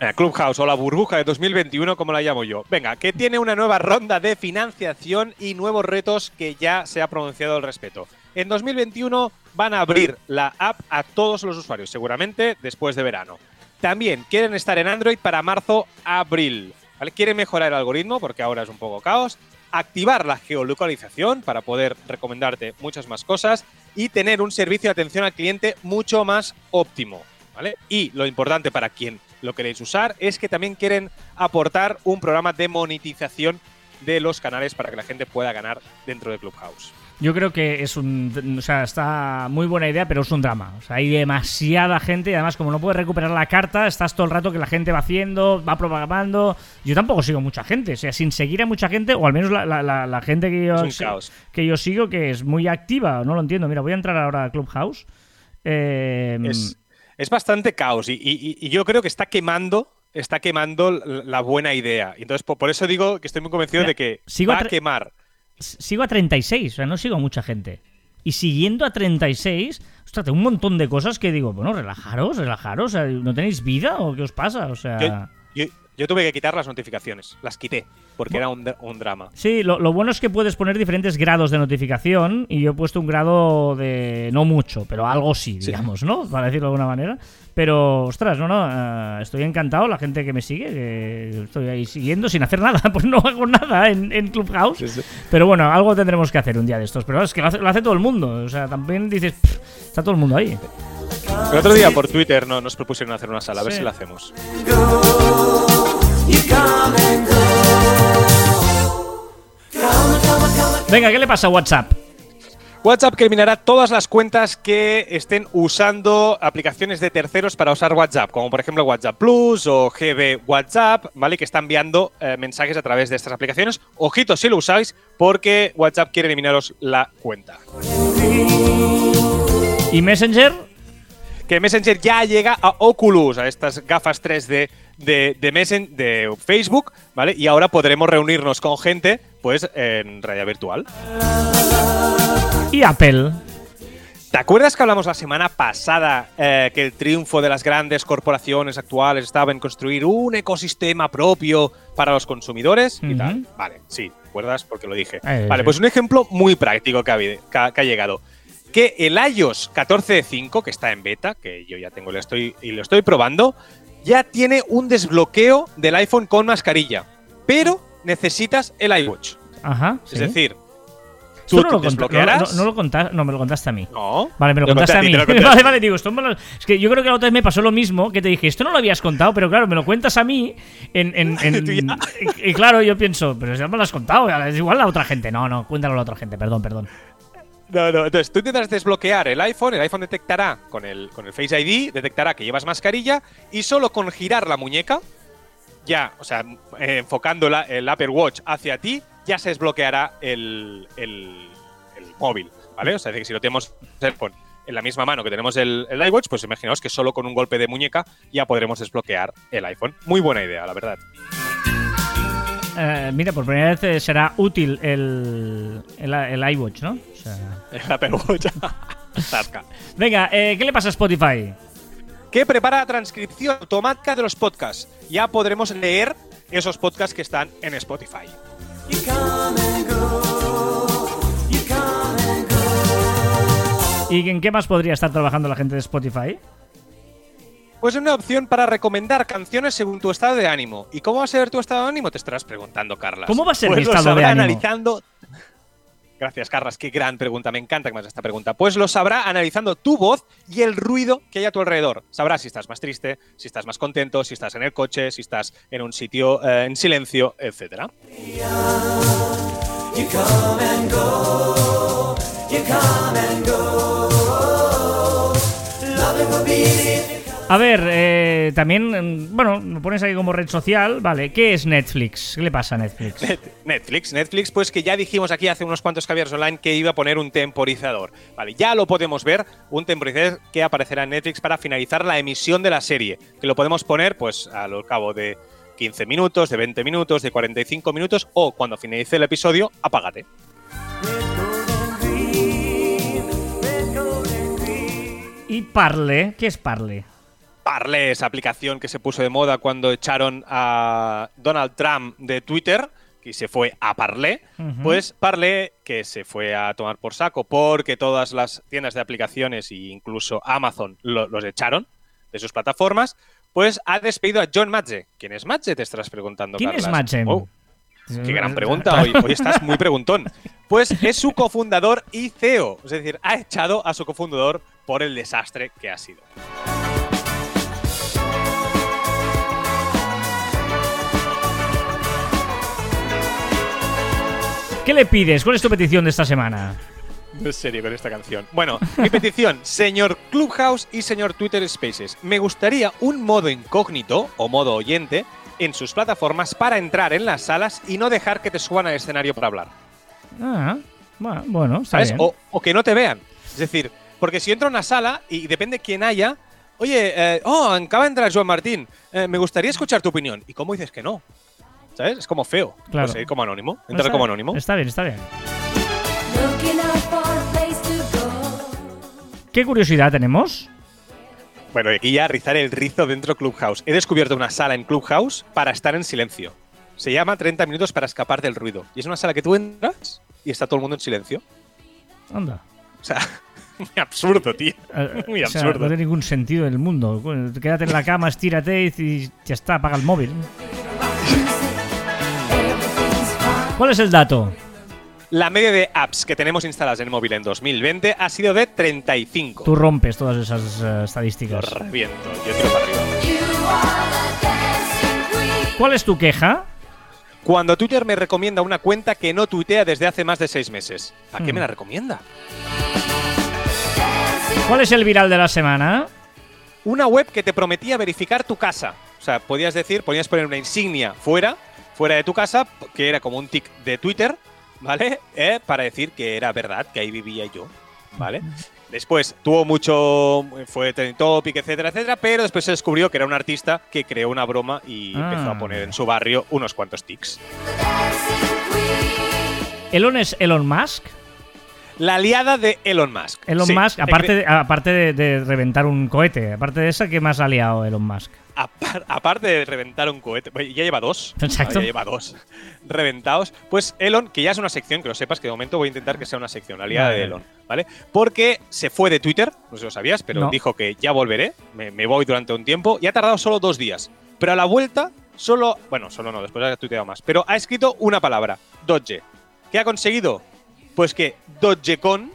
S2: Eh, Clubhouse o la burbuja de 2021, como la llamo yo. Venga, que tiene una nueva ronda de financiación y nuevos retos que ya se ha pronunciado al respecto. en 2021 van a abrir la app a todos los usuarios, seguramente después de verano. También quieren estar en Android para marzo-abril. Quieren mejorar el algoritmo porque ahora es un poco caos. Activar la geolocalización para poder recomendarte muchas más cosas y tener un servicio de atención al cliente mucho más óptimo. ¿vale? Y lo importante para quien lo queréis usar es que también quieren aportar un programa de monetización de los canales para que la gente pueda ganar dentro de Clubhouse.
S1: Yo creo que es un. O sea, está muy buena idea, pero es un drama. O sea, hay demasiada gente y además, como no puedes recuperar la carta, estás todo el rato que la gente va haciendo, va propagando. Yo tampoco sigo mucha gente. O sea, sin seguir a mucha gente, o al menos la, la, la, gente que yo, que yo sigo, que es muy activa, no lo entiendo. Mira, voy a entrar ahora a Clubhouse.
S2: Eh, es, es, bastante caos y, y, yo creo que está quemando está quemando la buena idea. Entonces, por, eso digo que estoy muy convencido de que va a quemar
S1: sigo a 36, o sea, no sigo a mucha gente. Y siguiendo a 36, ostras, un montón de cosas que digo, bueno, relajaros, relajaros, ¿no tenéis vida o qué os pasa? O sea...
S2: tuve que quitar las notificaciones, las quité, porque era un, drama.
S1: Sí, lo, bueno es que puedes poner diferentes grados de notificación y yo he puesto un grado de no mucho, pero algo sí, digamos, ¿no? Para decirlo de alguna manera. Pero, ostras, no, no, eh, estoy encantado, la gente que me sigue, que estoy ahí siguiendo sin hacer *laughs* nada, pues no hago nada en, Clubhouse. Pero bueno, algo tendremos que hacer un día de estos. Pero es que lo hace, todo el mundo, o sea, también dices, está todo el mundo ahí.
S2: El otro día por Twitter no, nos propusieron hacer una sala, a ver si la hacemos.
S1: Venga, ¿qué le pasa a WhatsApp?
S2: WhatsApp eliminará todas las cuentas que estén usando aplicaciones de terceros para usar WhatsApp, como por ejemplo WhatsApp Plus o GB WhatsApp, ¿vale? Que están enviando eh, mensajes a través de estas aplicaciones. Ojito si lo usáis, porque WhatsApp quiere eliminaros la cuenta.
S1: ¿Y Messenger?
S2: Que Messenger ya llega a Oculus, a estas gafas 3D de, de, de Facebook, ¿vale? Y ahora podremos reunirnos con gente, pues, en realidad virtual.
S1: ¿Y Apple?
S2: ¿Te acuerdas que hablamos la semana pasada eh, que el triunfo de las grandes corporaciones actuales estaba en construir un ecosistema propio para los consumidores y tal? Vale, sí, ¿te acuerdas? Porque lo dije. Eh, vale, pues un ejemplo muy práctico que ha, que ha, llegado. Que el iOS 14.5, que está en beta, que yo ya tengo lo estoy, y lo estoy probando, ya tiene un desbloqueo del iPhone con mascarilla, pero necesitas el iWatch.
S1: Ajá.
S2: Es decir,
S1: ¿Tú, no, lo desbloquearás? No, lo contaste, no, me lo contaste a mí.
S2: No.
S1: Vale, me lo, contaste a mí. *laughs* vale, vale, digo, esto Es que yo creo que la otra vez me pasó lo mismo, que te dije, esto no lo habías contado, pero claro, me lo cuentas a mí en... en, *laughs* en y, claro, yo pienso, pero ya me lo has contado, es igual la otra gente. No, no, cuéntalo a la otra gente, perdón, perdón.
S2: No, no, entonces tú intentas desbloquear el iPhone, el iPhone detectará con el, con el Face ID, detectará que llevas mascarilla y solo con girar la muñeca, ya, o sea, eh, enfocando el Apple Watch hacia ti, ya se desbloqueará el, el, móvil, ¿vale? O sea, que si lo tenemos en la misma mano que tenemos el, el iWatch, pues imaginaos que solo con un golpe de muñeca ya podremos desbloquear el iPhone. Muy buena idea, la verdad.
S1: Eh, mira, por primera vez eh, será útil el, el, iWatch, ¿no?
S2: El Apple Watch.
S1: Venga, eh, ¿qué le pasa a Spotify?
S2: Que prepara la transcripción automática de los podcasts. Ya podremos leer esos podcasts que están en Spotify.
S1: ¿Y en qué más podría estar trabajando la gente de Spotify?
S2: Pues es una opción para recomendar canciones según tu estado de ánimo. ¿Y cómo va a ser tu estado de ánimo? Te estarás preguntando, Carlas.
S1: ¿Cómo va a ser
S2: pues
S1: mi estado de ánimo?
S2: analizando Gracias, Carlas. Qué gran pregunta. Me encanta que me hagas esta pregunta. Pues lo sabrá analizando tu voz y el ruido que hay a tu alrededor. Sabrá si estás más triste, si estás más contento, si estás en el coche, si estás en un sitio eh, en silencio, etc.
S1: A ver, eh, también, mm, bueno, me pones ahí como red social, vale. ¿Qué es Netflix? ¿Qué le pasa a Netflix?
S2: Netflix, Netflix, pues que ya dijimos aquí hace unos cuantos caviares online que iba a poner un temporizador. Vale, ya lo podemos ver, un temporizador que aparecerá en Netflix para finalizar la emisión de la serie, que lo podemos poner pues al cabo de 15 minutos, de 20 minutos, de 45 minutos o cuando finalice el episodio, apágate.
S1: ¿Y Parle? ¿Qué es Parle?
S2: Parle, esa aplicación que se puso de moda cuando echaron a Donald Trump de Twitter, y se fue a Parlé, pues Parlé, que se fue a tomar por saco porque todas las tiendas de aplicaciones e incluso Amazon los echaron de sus plataformas, pues ha despedido a John Madge. ¿Quién es Madge? Te estarás preguntando.
S1: ¿Quién es Madge?
S2: Oh, qué gran *laughs* pregunta hoy. Hoy estás muy preguntón. Pues es su cofundador y CEO. Es decir, ha echado a su cofundador por el desastre que ha sido.
S1: ¿Qué le pides? ¿Cuál es tu petición de esta semana?
S2: En serio con esta canción. Bueno, mi petición, *laughs* señor Clubhouse y señor Twitter Spaces. Me gustaría un modo incógnito o modo oyente en sus plataformas para entrar en las salas y no dejar que te suban al escenario para hablar.
S1: Ah, bueno, ¿sabes?
S2: O, que no te vean. Es decir, porque si entro a una sala y depende quién haya, oye, eh, oh, acaba de entrar Joan Martín, eh, me gustaría escuchar tu opinión. ¿Y cómo dices que no? ¿Sabes? Es como feo. Claro. Pues, como anónimo. Entrar como anónimo.
S1: Está bien, está bien. ¿Qué curiosidad tenemos?
S2: Bueno, aquí ya rizar el rizo dentro de Clubhouse. He descubierto una sala en Clubhouse para estar en silencio. Se llama 30 minutos para escapar del ruido. Y es una sala que tú entras y está todo el mundo en silencio.
S1: Anda.
S2: O sea, *laughs* muy absurdo, tío. Eh, muy absurdo.
S1: no tiene ningún sentido en el mundo. Quédate en la cama, estírate y ya está, apaga el móvil. *laughs* ¿Cuál es el dato?
S2: La media de apps que tenemos instaladas en el móvil en 2020 ha sido de 35.
S1: Tú rompes todas esas eh, estadísticas.
S2: Lo reviento, yo tiro para arriba.
S1: ¿Cuál es tu queja?
S2: Cuando Twitter me recomienda una cuenta que no tuitea desde hace más de seis meses. ¿A qué me la hmm. recomienda?
S1: ¿Cuál es el viral de la semana?
S2: Una web que te prometía verificar tu casa. O sea, podías decir, podías poner una insignia fuera fuera de tu casa, que era como un tic de Twitter, ¿vale? *laughs* Eh, para decir que era verdad, que ahí vivía yo, ¿vale? Después tuvo mucho, fue trending topic, etcétera, etcétera, pero después se descubrió que era un artista que creó una broma y empezó a ah. poner en su barrio unos cuantos tics.
S1: ¿Elon es Elon Musk?
S2: La aliada de Elon Musk.
S1: Elon Musk, aparte, de, aparte de, reventar un cohete, aparte de esa, ¿qué más ha liado Elon Musk?
S2: Aparte de reventar un cohete, ya lleva dos.
S1: Exacto.
S2: Ya lleva dos reventados. Pues Elon, que ya es una sección, que lo sepas, que de momento voy a intentar que sea una sección, la aliada de Elon, ¿vale? Porque se fue de Twitter, no sé si lo sabías, pero dijo que ya volveré, me, voy durante un tiempo, y ha tardado solo dos días. Pero a la vuelta, solo, bueno, solo no, después ha tuiteado más, pero ha escrito una palabra, Doge. ¿Qué ha conseguido? Pues que Dogecoin,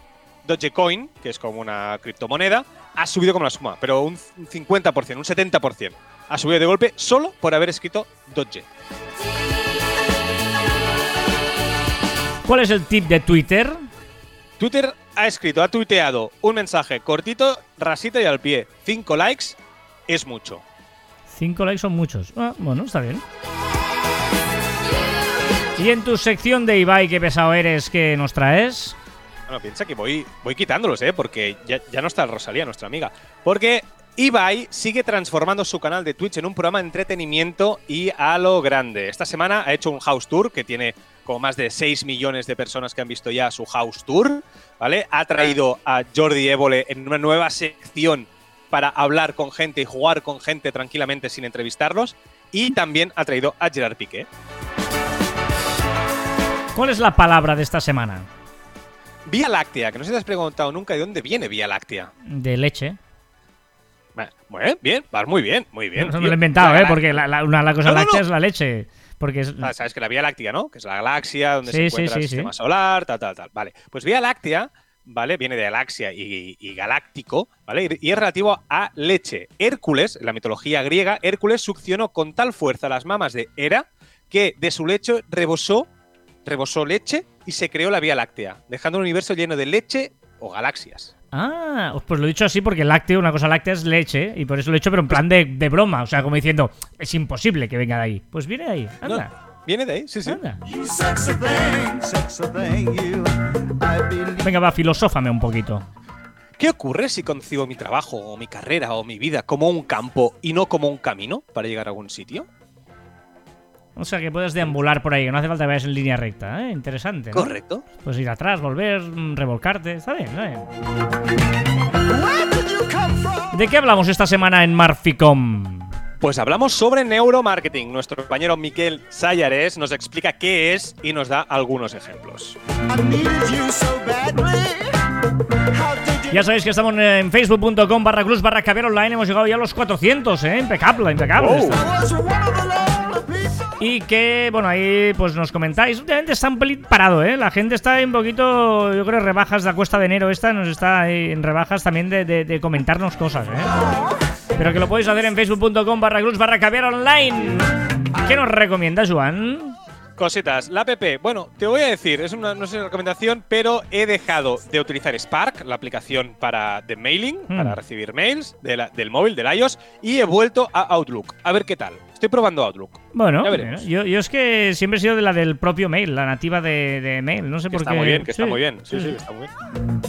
S2: Dogecoin, que es como una criptomoneda, ha subido como la suma, pero un 50%, un 70%. Ha subido de golpe solo por haber escrito Doge.
S1: ¿Cuál es el tip de Twitter?
S2: Twitter ha escrito, ha tuiteado un mensaje cortito, rasita y al pie. Cinco likes es mucho.
S1: Cinco likes son muchos. Ah, bueno, está bien. Y en tu sección de Ibai, qué pesado eres, que nos traes?
S2: Bueno, piensa que voy, voy quitándolos, ¿eh? Porque ya, ya no está Rosalía, nuestra amiga. Porque Ibai sigue transformando su canal de Twitch en un programa de entretenimiento y a lo grande. Esta semana ha hecho un house tour que tiene como más de 6 millones de personas que han visto ya su house tour, ¿vale? Ha traído a Jordi Évole en una nueva sección para hablar con gente y jugar con gente tranquilamente sin entrevistarlos y también ha traído a Gerard Piqué.
S1: ¿Cuál es la palabra de esta semana?
S2: Vía Láctea, que no se te has preguntado nunca de dónde viene Vía Láctea.
S1: De leche.
S2: Bueno, bien, vas muy bien, muy bien.
S1: Eso me lo he inventado, ¿eh? Porque la, una la cosa láctea es la leche. Porque es...
S2: Ah, sabes que la Vía Láctea, ¿no? Que es la galaxia donde se encuentra el sistema solar, tal, tal, tal. Vale. Pues Vía Láctea, ¿vale? Viene de galaxia y, galáctico, ¿vale? Y, es relativo a leche. Hércules, en la mitología griega, Hércules succionó con tal fuerza las mamas de Hera que de su lecho rebosó, rebosó leche y se creó la Vía Láctea, dejando un universo lleno de leche o galaxias.
S1: Ah, pues lo he dicho así porque lácteo, una cosa láctea es leche, y por eso lo he hecho, pero en plan de, broma, o sea, como diciendo, es imposible que venga de ahí. Pues viene de ahí, anda.
S2: viene de ahí, sí, sí.
S1: Venga, va, filosófame un poquito.
S2: ¿Qué ocurre si concibo mi trabajo, o mi carrera, o mi vida como un campo y no como un camino para llegar a algún sitio?
S1: O sea, que puedes deambular por ahí, que no hace falta que vayas en línea recta, ¿eh? Interesante.
S2: Correcto.
S1: Pues ir atrás, volver, mm, revolcarte, está bien, está bien. ¿De qué hablamos esta semana en Marficom?
S2: Pues hablamos sobre neuromarketing. Nuestro compañero Miquel Sayares nos explica qué es y nos da algunos ejemplos.
S1: Ya sabéis que estamos en facebook.com barra cruz barra online. Hemos llegado ya a los 400, ¿eh? Impecable, impecable. Y que, bueno, ahí pues nos comentáis. Últimamente está un pelín parado, ¿eh? La gente está un poquito, yo creo, rebajas de la cuesta de enero esta. Nos está en rebajas también de, de comentarnos cosas, ¿eh? Pero que lo podéis hacer en facebook.com barra cruz barra caviar online. ¿Qué nos recomienda, Juan?
S2: Cositas, la app, bueno, te voy a decir, es una, no sé, recomendación, pero he dejado de utilizar Spark, la aplicación para de mailing, hmm. para recibir mails del móvil, del iOS, y he vuelto a Outlook. A ver qué tal. Estoy probando Outlook.
S1: Bueno, yo, yo, es que siempre he sido de la del propio mail, la nativa de, mail. No sé por
S2: qué.
S1: Está
S2: muy bien, que está muy bien. Sí, sí, está muy bien.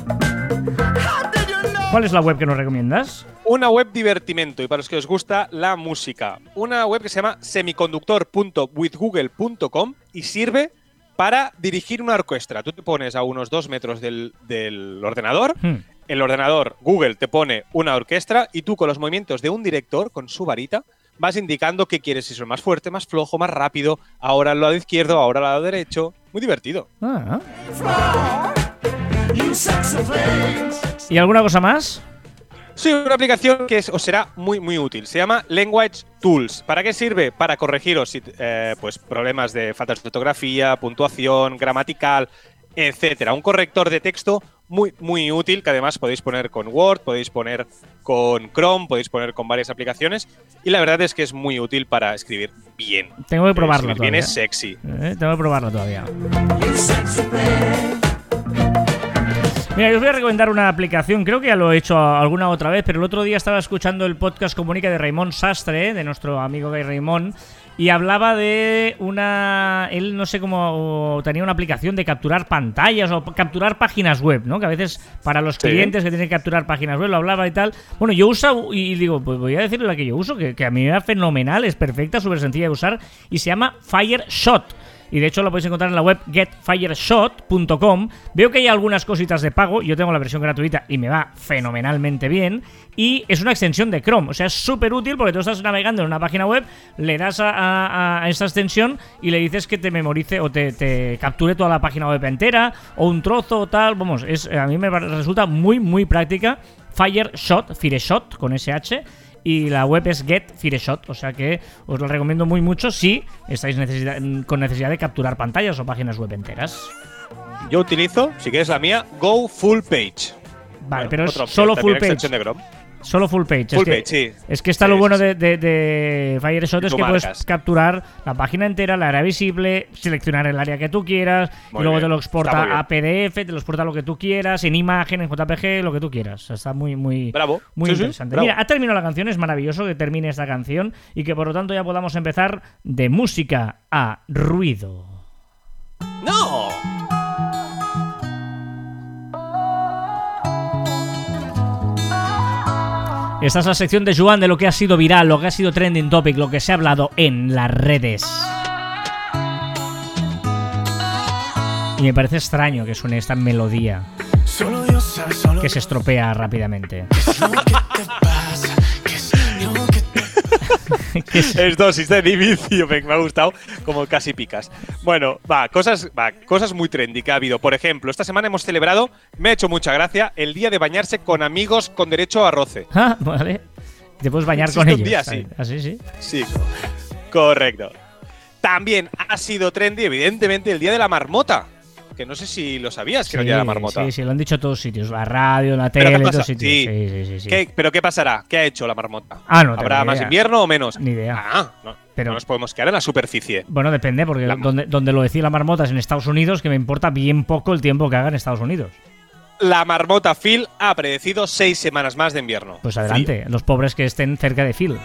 S1: ¿Cuál es la web que nos recomiendas?
S2: Una web divertimento y para los que os gusta la música. Una web que se llama semiconductor.withgoogle.com y sirve para dirigir una orquesta. Tú te pones a unos dos metros del, ordenador, hmm. el ordenador Google te pone una orquesta y tú con los movimientos de un director, con su varita, vas indicando qué quieres, si son más fuerte, más flojo, más rápido, ahora al lado izquierdo, ahora al lado derecho. Muy divertido. Ah.
S1: ¿Y alguna cosa más?
S2: Sí, una aplicación que os será muy muy útil. Se llama Language Tools. ¿Para qué sirve? Para corregiros eh, pues, problemas de faltas de ortografía, puntuación, gramatical, etcétera. Un corrector de texto muy muy útil que además podéis poner con Word, podéis poner con Chrome, podéis poner con varias aplicaciones y la verdad es que es muy útil para escribir bien.
S1: Tengo que probarlo.
S2: bien es sexy.
S1: Eh, tengo que probarlo todavía. Mira, yo os voy a recomendar una aplicación, creo que ya lo he hecho alguna otra vez, pero el otro día estaba escuchando el podcast Comunica de Raymond Sastre, de nuestro amigo Gay Raymond, y hablaba de una. Él no sé cómo. Tenía una aplicación de capturar pantallas o capturar páginas web, ¿no? Que a veces para los clientes que tienen que capturar páginas web lo hablaba y tal. Bueno, yo uso. Y digo, pues voy a decirle la que yo uso, que, que a mí me va fenomenal, es perfecta, súper sencilla de usar, y se llama Fire Shot y de hecho lo podéis encontrar en la web getfireshot.com. Veo que hay algunas cositas de pago, yo tengo la versión gratuita y me va fenomenalmente bien. Y es una extensión de Chrome, o sea, es súper útil porque tú estás navegando en una página web, le das a, esa extensión y le dices que te memorice o te, capture toda la página web entera o un trozo o tal. Vamos, es, a mí me resulta muy, muy práctica. Fireshot, Fireshot con SH y la web es Get Fireshot, o sea que os lo recomiendo muy mucho si estáis con necesidad de capturar pantallas o páginas web enteras.
S2: Yo utilizo, si quieres la mía, Go Full Page.
S1: Vale, pero es solo Full Page. Solo full page.
S2: Full es que, page, sí.
S1: Es que está lo bueno de, de, de Fireshot es que puedes capturar la página entera, la área visible, seleccionar el área que tú quieras, y luego te lo exporta a PDF, te lo exporta lo que tú quieras, en imagen, en JPG, lo que tú quieras. Está muy, muy,
S2: bravo.
S1: muy interesante. Mira, ha terminado la canción, es maravilloso que termine esta canción y que por lo tanto ya podamos empezar de música a ruido. Esta es la sección de Juan de lo que ha sido viral, lo que ha sido trending topic, lo que se ha hablado en las redes. Y me parece extraño que suene esta melodía que se estropea rápidamente. *laughs*
S2: es dosis de inicio, me ha gustado como casi picas. Bueno, va, cosas, va, cosas muy trendy que ha habido. Por ejemplo, esta semana hemos celebrado, me ha hecho mucha gracia, el día de bañarse con amigos con derecho a roce. *laughs*
S1: Ah, vale. Te puedes bañar con ellos.
S2: Día, sí.
S1: Así, sí.
S2: Sí, correcto. También ha sido trendy, evidentemente, el día de la marmota que no sé si lo sabías que era día de la marmota.
S1: Sí, sí, lo han dicho todos sitios, la radio, la tele, en todos sitios. Sí.
S2: Sí, sí, ¿Qué, ¿Pero qué pasará? ¿Qué ha hecho la marmota?
S1: Ah, no,
S2: ¿Habrá más invierno o menos?
S1: Ni idea.
S2: Ah, no. Pero, nos podemos quedar en la superficie.
S1: Bueno, depende, porque donde, donde lo decía la marmota es en Estados Unidos, que me importa bien poco el tiempo que haga en Estados Unidos.
S2: La marmota Phil ha predecido seis semanas más de invierno.
S1: Pues adelante, los pobres que estén cerca de Phil.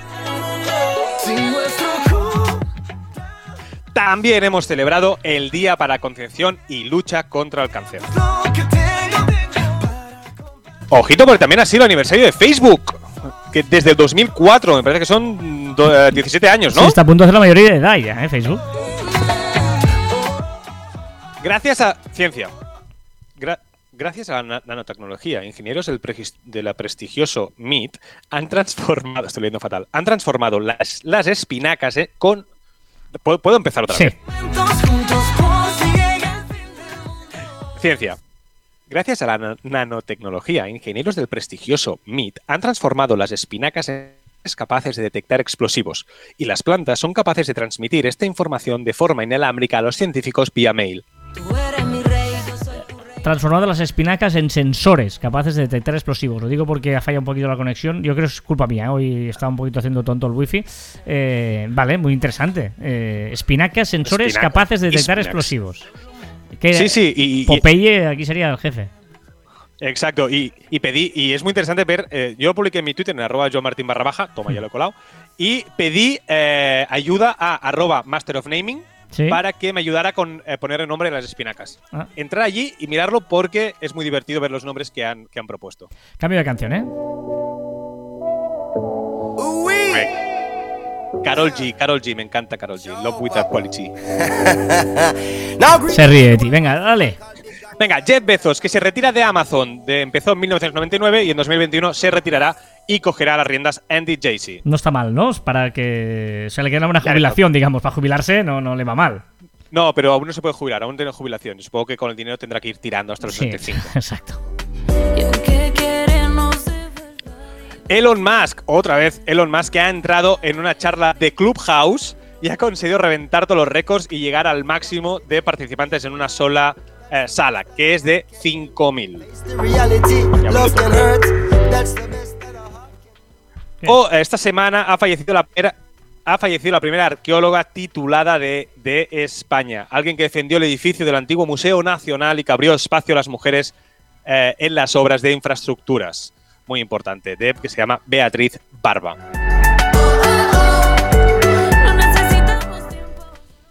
S2: También hemos celebrado el Día para Concienciación y Lucha contra el Cáncer. Ojito, porque también ha sido el aniversario de Facebook. Que desde el 2004, me parece que son 17 eh, años, ¿no?
S1: Sí, está a punto de ser la mayoría de edad ya, ¿eh? Facebook.
S2: Gracias a ciencia. gracias a la nanotecnología, ingenieros del de la prestigioso MIT han transformado, estoy leyendo fatal, han transformado las, las espinacas eh, con... ¿Puedo, empezar otra vez? Ciencia. Gracias a la nanotecnología, ingenieros del prestigioso MIT han transformado las espinacas en capaces de detectar explosivos y las plantas son capaces de transmitir esta información de forma inalámbrica a los científicos vía mail
S1: transformado las espinacas en sensores capaces de detectar explosivos. Lo digo porque ha fallado un poquito la conexión. Yo creo que es culpa mía. Hoy estaba un poquito haciendo tonto el wifi. Eh, vale, muy interesante. Eh, espinacas, sensores capaces de detectar explosivos.
S2: sí, sí. Y,
S1: Popeye aquí sería el jefe.
S2: Exacto, y, pedí, y es muy interesante ver, eh, yo publiqué en mi Twitter en arroba Martín barra baja, toma, ya lo he colado, y pedí ayuda a arroba Master of Naming, para que me ayudara con eh, poner el nombre de las espinacas. Ah. Entrar allí y mirarlo porque es muy divertido ver los nombres que han, que han propuesto.
S1: Cambio de canción, ¿eh?
S2: Carol G, Carol G, me encanta Carol G. Love with quality. *laughs*
S1: Se ríe de ti. Venga, dale.
S2: Venga, Jeff Bezos, que se retira de Amazon. De, empezó en 1999 y en 2021 se retirará y cogerá las riendas Andy Jassy.
S1: No está mal, ¿no? Para que se le quede una jubilación, digamos. Para jubilarse no, no le va mal.
S2: No, pero aún no se puede jubilar, aún tiene jubilación. Supongo que con el dinero tendrá que ir tirando hasta los sí, *laughs*
S1: Exacto.
S2: Elon Musk, otra vez, Elon Musk que ha entrado en una charla de Clubhouse y ha conseguido reventar todos los récords y llegar al máximo de participantes en una sola eh, sala, que es de 5.000. O esta semana ha fallecido la primera, ha fallecido la primera arqueóloga titulada de, de, España, alguien que defendió el edificio del antiguo Museo Nacional y que abrió espacio a las mujeres eh, en las obras de infraestructuras. Muy importante, de, que se llama Beatriz Barba.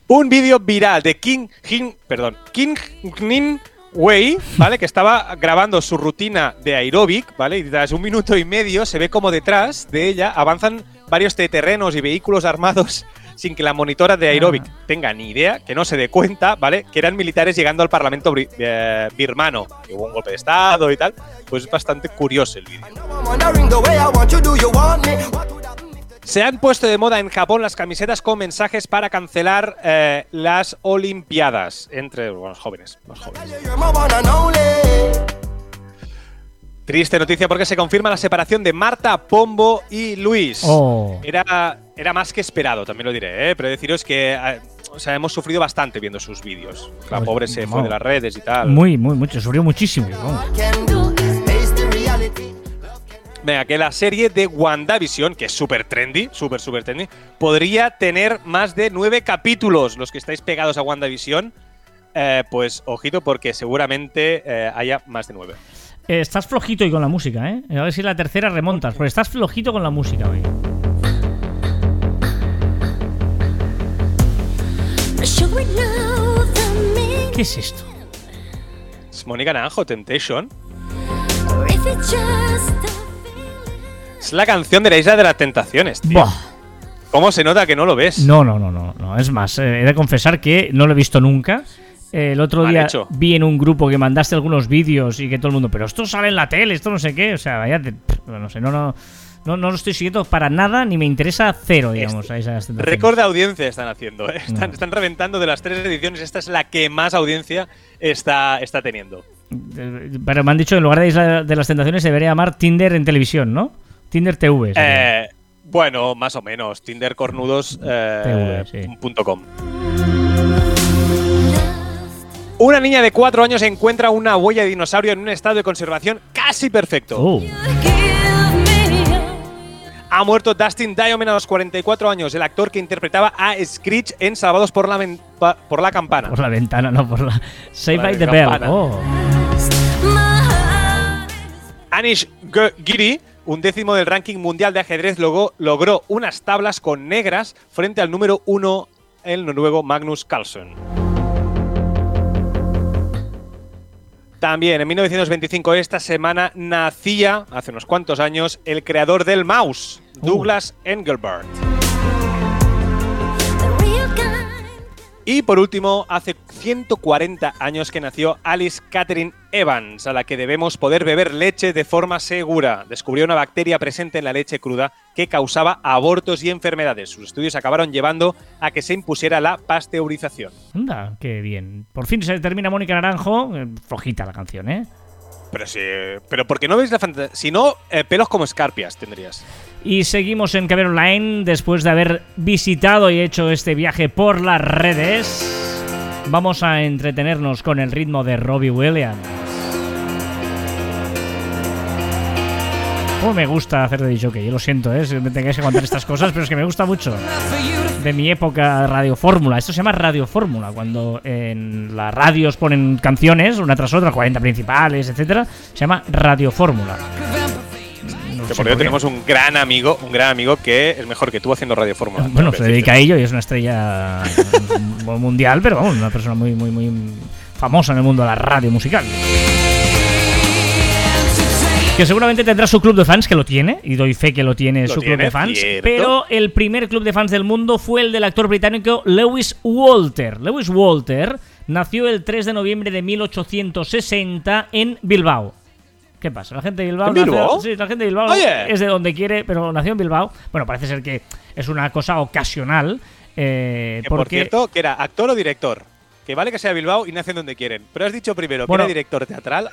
S2: Un vídeo viral de King, King, perdón, King Nin Wei, ¿vale? Que estaba grabando su rutina de aeróbic, ¿vale? Y tras un minuto y medio se ve como detrás de ella avanzan varios terrenos y vehículos armados *laughs* sin que la monitora de aeróbic ah. tenga ni idea, que no se dé cuenta, ¿vale? Que eran militares llegando al parlamento eh, birmano, que hubo un golpe de estado y tal. Pues es bastante curioso el vídeo. Se han puesto de moda en Japón las camisetas con mensajes para cancelar eh, las Olimpiadas entre los jóvenes. Triste noticia porque se confirma la separación de Marta, Pombo y Luis.
S1: Oh.
S2: Era, era más que esperado, también lo diré, ¿eh? pero deciros que eh, o sea, hemos sufrido bastante viendo sus vídeos. La pobre se fue de las redes y tal.
S1: Muy, muy, mucho, sufrió muchísimo.
S2: Venga, que la serie de WandaVision, que es súper trendy, súper, súper trendy, podría tener más de nueve capítulos. Los que estáis pegados a WandaVision, eh, pues ojito porque seguramente eh, haya más de nueve.
S1: Eh, estás flojito hoy con la música, ¿eh? A ver si la tercera remontas, porque estás flojito con la música hoy. ¿Qué es esto?
S2: Es Mónica Naranjo, Temptation. Es la canción de la Isla de las Tentaciones, tío. ¿Cómo se nota que no lo ves?
S1: No, no, no, no. no. Es más, eh, he de confesar que no lo he visto nunca. Eh, el otro día vi en un grupo que mandaste algunos vídeos y que todo el mundo, pero esto sale en la tele, esto no sé qué. O sea, vaya, no sé, no, no, no, no lo estoy siguiendo para nada ni me interesa cero, digamos.
S2: Este, récord de audiencia están haciendo. ¿eh? Están, están, reventando de las tres ediciones. Esta es la que más audiencia está, está teniendo.
S1: Pero me han dicho que en lugar de Isla de las Tentaciones se debería llamar Tinder en televisión, ¿no? Tinder TV.
S2: Eh, bueno, más o menos. Tindercornudos.com. Eh, una niña de cuatro años encuentra una huella de dinosaurio en un estado de conservación casi perfecto.
S1: Oh.
S2: Ha muerto Dustin Diamond a los 44 años, el actor que interpretaba a Screech en Salvados por la, por la Campana.
S1: Por la ventana, no, por la. Save by the Bell. Oh.
S2: Anish Giri un décimo del ranking mundial de ajedrez logró, unas tablas con negras frente al número uno, el noruego Magnus Carlsen. También en 1925, esta semana, nacía, hace unos cuantos años, el creador del mouse, uh. Douglas Engelbart. Y por último, hace 140 años que nació Alice Catherine Evans, a la que debemos poder beber leche de forma segura. Descubrió una bacteria presente en la leche cruda que causaba abortos y enfermedades. Sus estudios acabaron llevando a que se impusiera la pasteurización.
S1: Anda, qué bien. Por fin se termina Mónica Naranjo. Eh, flojita la canción, ¿eh?
S2: Pero sí, pero porque no veis la fantasía. Si no, eh, pelos como escarpias tendrías.
S1: Y seguimos en Caber Online después de haber visitado y hecho este viaje por las redes. Vamos a entretenernos con el ritmo de Robbie Williams. Cómo me gusta hacer de yo lo siento, ¿eh? si me tengáis que contar estas cosas, pero es que me gusta mucho. De mi época Radio Fórmula. Esto se llama Radio Fórmula, cuando en las radios ponen canciones, una tras otra, 40 principales, etcétera, se llama Radio Fórmula
S2: que por ello tenemos un gran amigo, un gran amigo que es mejor que tú haciendo Radio Fórmula.
S1: Bueno, se dedica a ello y es una estrella *laughs* mundial, pero vamos, una persona muy, muy, muy famosa en el mundo de la radio musical. Que seguramente tendrá su club de fans, que lo tiene, y doy fe que lo tiene su club de fans. Pero el primer club de fans del mundo fue el del actor británico Lewis Walter. Lewis Walter nació el 3 de noviembre de 1860 en Bilbao. ¿Qué pasa? La gente de Bilbao.
S2: Bilbao?
S1: sí, la gente de Bilbao es de donde quiere, pero nació en Bilbao. Bueno, parece ser que es una cosa ocasional. Eh, porque...
S2: Por cierto, que era actor o director. Que vale que sea Bilbao y nace en donde quieren. Pero has dicho primero que era director teatral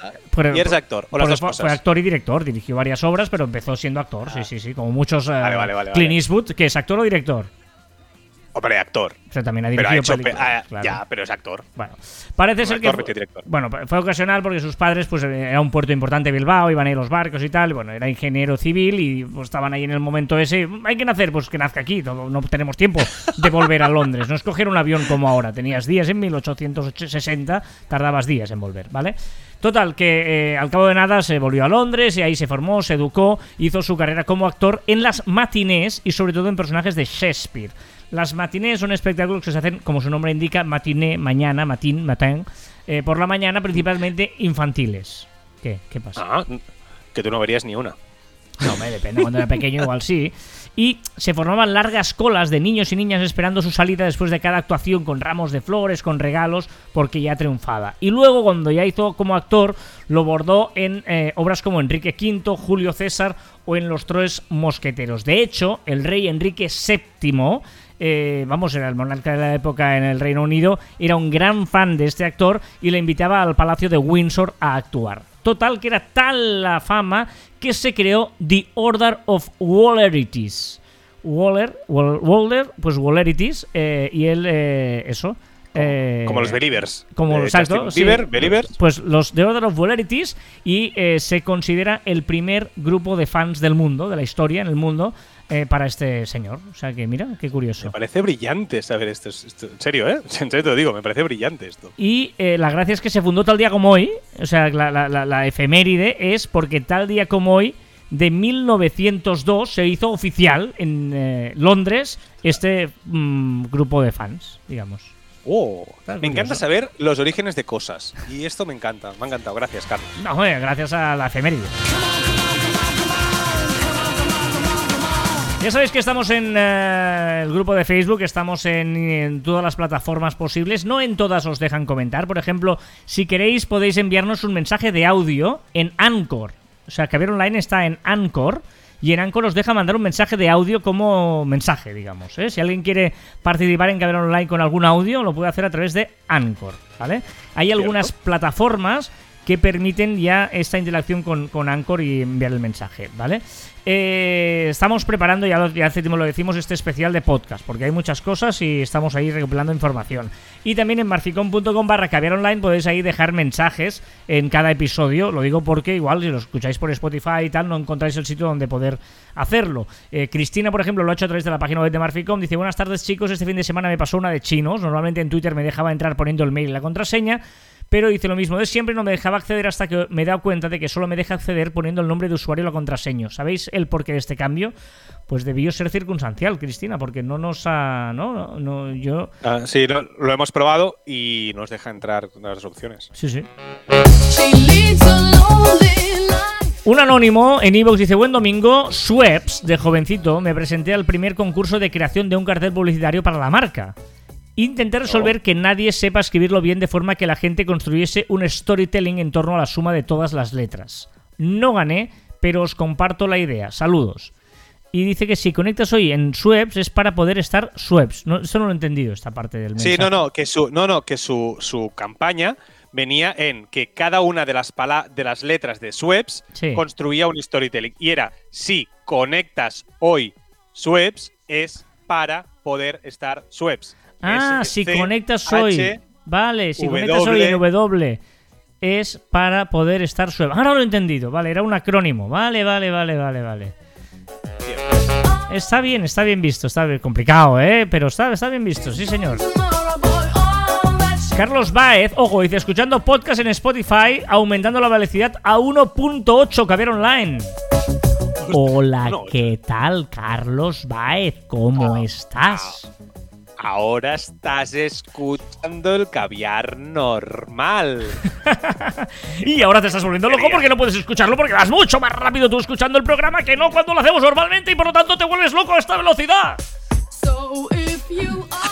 S2: y eres actor. O las dos cosas.
S1: Fue actor y director. Dirigió varias obras, pero empezó siendo actor. Sí, ah. sí, sí. Como muchos. Uh, Clint Eastwood, que es actor o director.
S2: Hombre, actor.
S1: O sea, también ha dirigido
S2: pero ah, Ya, pero es actor.
S1: Bueno, parece ser que. bueno, fue ocasional porque sus padres, pues era un puerto importante Bilbao, iban a ir los barcos y tal. Bueno, era ingeniero civil y pues, estaban ahí en el momento ese. Hay que nacer, pues que nazca aquí. No, tenemos tiempo de volver a Londres. No es coger un avión como ahora. Tenías días en 1860, tardabas días en volver, ¿vale? Total, que eh, al cabo de nada se volvió a Londres y ahí se formó, se educó, hizo su carrera como actor en las matinés y sobre todo en personajes de Shakespeare. Las matinés son espectáculos que se hacen, como su nombre indica, matiné, mañana, matin, matin, eh, por la mañana, principalmente infantiles. ¿Qué? ¿Qué pasa?
S2: Ah, que tú no verías ni una.
S1: No, me depende, cuando era pequeño *laughs* igual sí. Y se formaban largas colas de niños y niñas esperando su salida después de cada actuación con ramos de flores, con regalos, porque ya triunfaba. Y luego, cuando ya hizo como actor, lo bordó en eh, obras como Enrique V, Julio César o en Los Tres Mosqueteros. De hecho, el rey Enrique VII eh, vamos, era el monarca de la época en el Reino Unido, era un gran fan de este actor y le invitaba al Palacio de Windsor a actuar. Total, que era tal la fama que se creó The Order of Wallerities. Waller, Waller, pues Wallerities, eh, y él, eh, eso.
S2: como los Believers.
S1: Como, exacto.
S2: Believers.
S1: Pues los The Order of Wallerities y se considera el primer grupo de fans del mundo, de la historia en el mundo, eh, para este señor. O sea que mira, qué curioso.
S2: Me parece brillante saber esto. En serio, ¿eh? *laughs* En serio te lo digo, me parece brillante esto.
S1: Y eh, la gracia es que se fundó tal día como hoy. O sea, la, efeméride es porque tal día como hoy de 1902 se hizo oficial en eh, Londres este mm, grupo de fans, digamos.
S2: Oh, me encanta saber los orígenes de cosas. Y esto me encanta, me ha encantado. Gracias, Carlos.
S1: No, gracias a la efeméride. Ya sabéis que estamos en eh, el grupo de Facebook, estamos en, todas las plataformas posibles. No en todas os dejan comentar. Por ejemplo, si queréis podéis enviarnos un mensaje de audio en Anchor. O sea, ver Online está en Anchor. Y en Anchor os deja mandar un mensaje de audio como mensaje, digamos. ¿eh? Si alguien quiere participar en Caber Online con algún audio, lo puede hacer a través de Anchor, ¿vale? Hay algunas plataformas que permiten ya esta interacción con, con Anchor y enviar el mensaje, ¿vale? Eh, estamos preparando, ya, ya hace tiempo lo decimos, este especial de podcast, porque hay muchas cosas y estamos ahí recopilando información. Y también en marficom.com barra caviar online podéis ahí dejar mensajes en cada episodio. Lo digo porque igual si lo escucháis por Spotify y tal, no encontráis el sitio donde poder hacerlo. Eh, Cristina, por ejemplo, lo ha hecho a través de la página web de Marficom. Dice, buenas tardes chicos, este fin de semana me pasó una de chinos. Normalmente en Twitter me dejaba entrar poniendo el mail y la contraseña pero hice lo mismo de siempre, no me dejaba acceder hasta que me he dado cuenta de que solo me deja acceder poniendo el nombre de usuario y la contraseña. ¿Sabéis el porqué de este cambio? Pues debió ser circunstancial, Cristina, porque no nos ha... No, no, yo...
S2: Ah, sí, lo, hemos probado y nos deja entrar con las opciones.
S1: Sí, sí. Un anónimo en Evox dice, buen domingo, Sweps, de jovencito, me presenté al primer concurso de creación de un cartel publicitario para la marca. Intenté resolver que nadie sepa escribirlo bien de forma que la gente construyese un storytelling en torno a la suma de todas las letras. No gané, pero os comparto la idea. Saludos. Y dice que si conectas hoy en Sweps es para poder estar Sweps. No, esto no lo he entendido, esta parte del mensaje.
S2: Sí, no, no, que su, no, no, que su, su campaña venía en que cada una de las, de las letras de Sweps construía un storytelling. Y era, si conectas hoy Sweps, es para poder estar Sweps.
S1: Ah, si conectas hoy. Vale, si conectas hoy en W es para poder estar Sweps. Ahora lo he entendido, vale, era un acrónimo. Vale, vale, vale, vale, vale. Está bien, está bien visto, está bien complicado, ¿eh? Pero está, está bien visto, sí, señor. Carlos Baez, ojo, dice, escuchando podcast en Spotify, aumentando la velocidad a 1.8 caber online. Hola, ¿qué tal, Carlos Baez? ¿Cómo ah, estás?
S2: Ahora estás escuchando el caviar normal. *laughs*
S1: y ahora te estás volviendo loco porque no puedes escucharlo porque vas mucho más rápido tú escuchando el programa que no cuando lo hacemos normalmente y por lo tanto te vuelves loco a esta velocidad.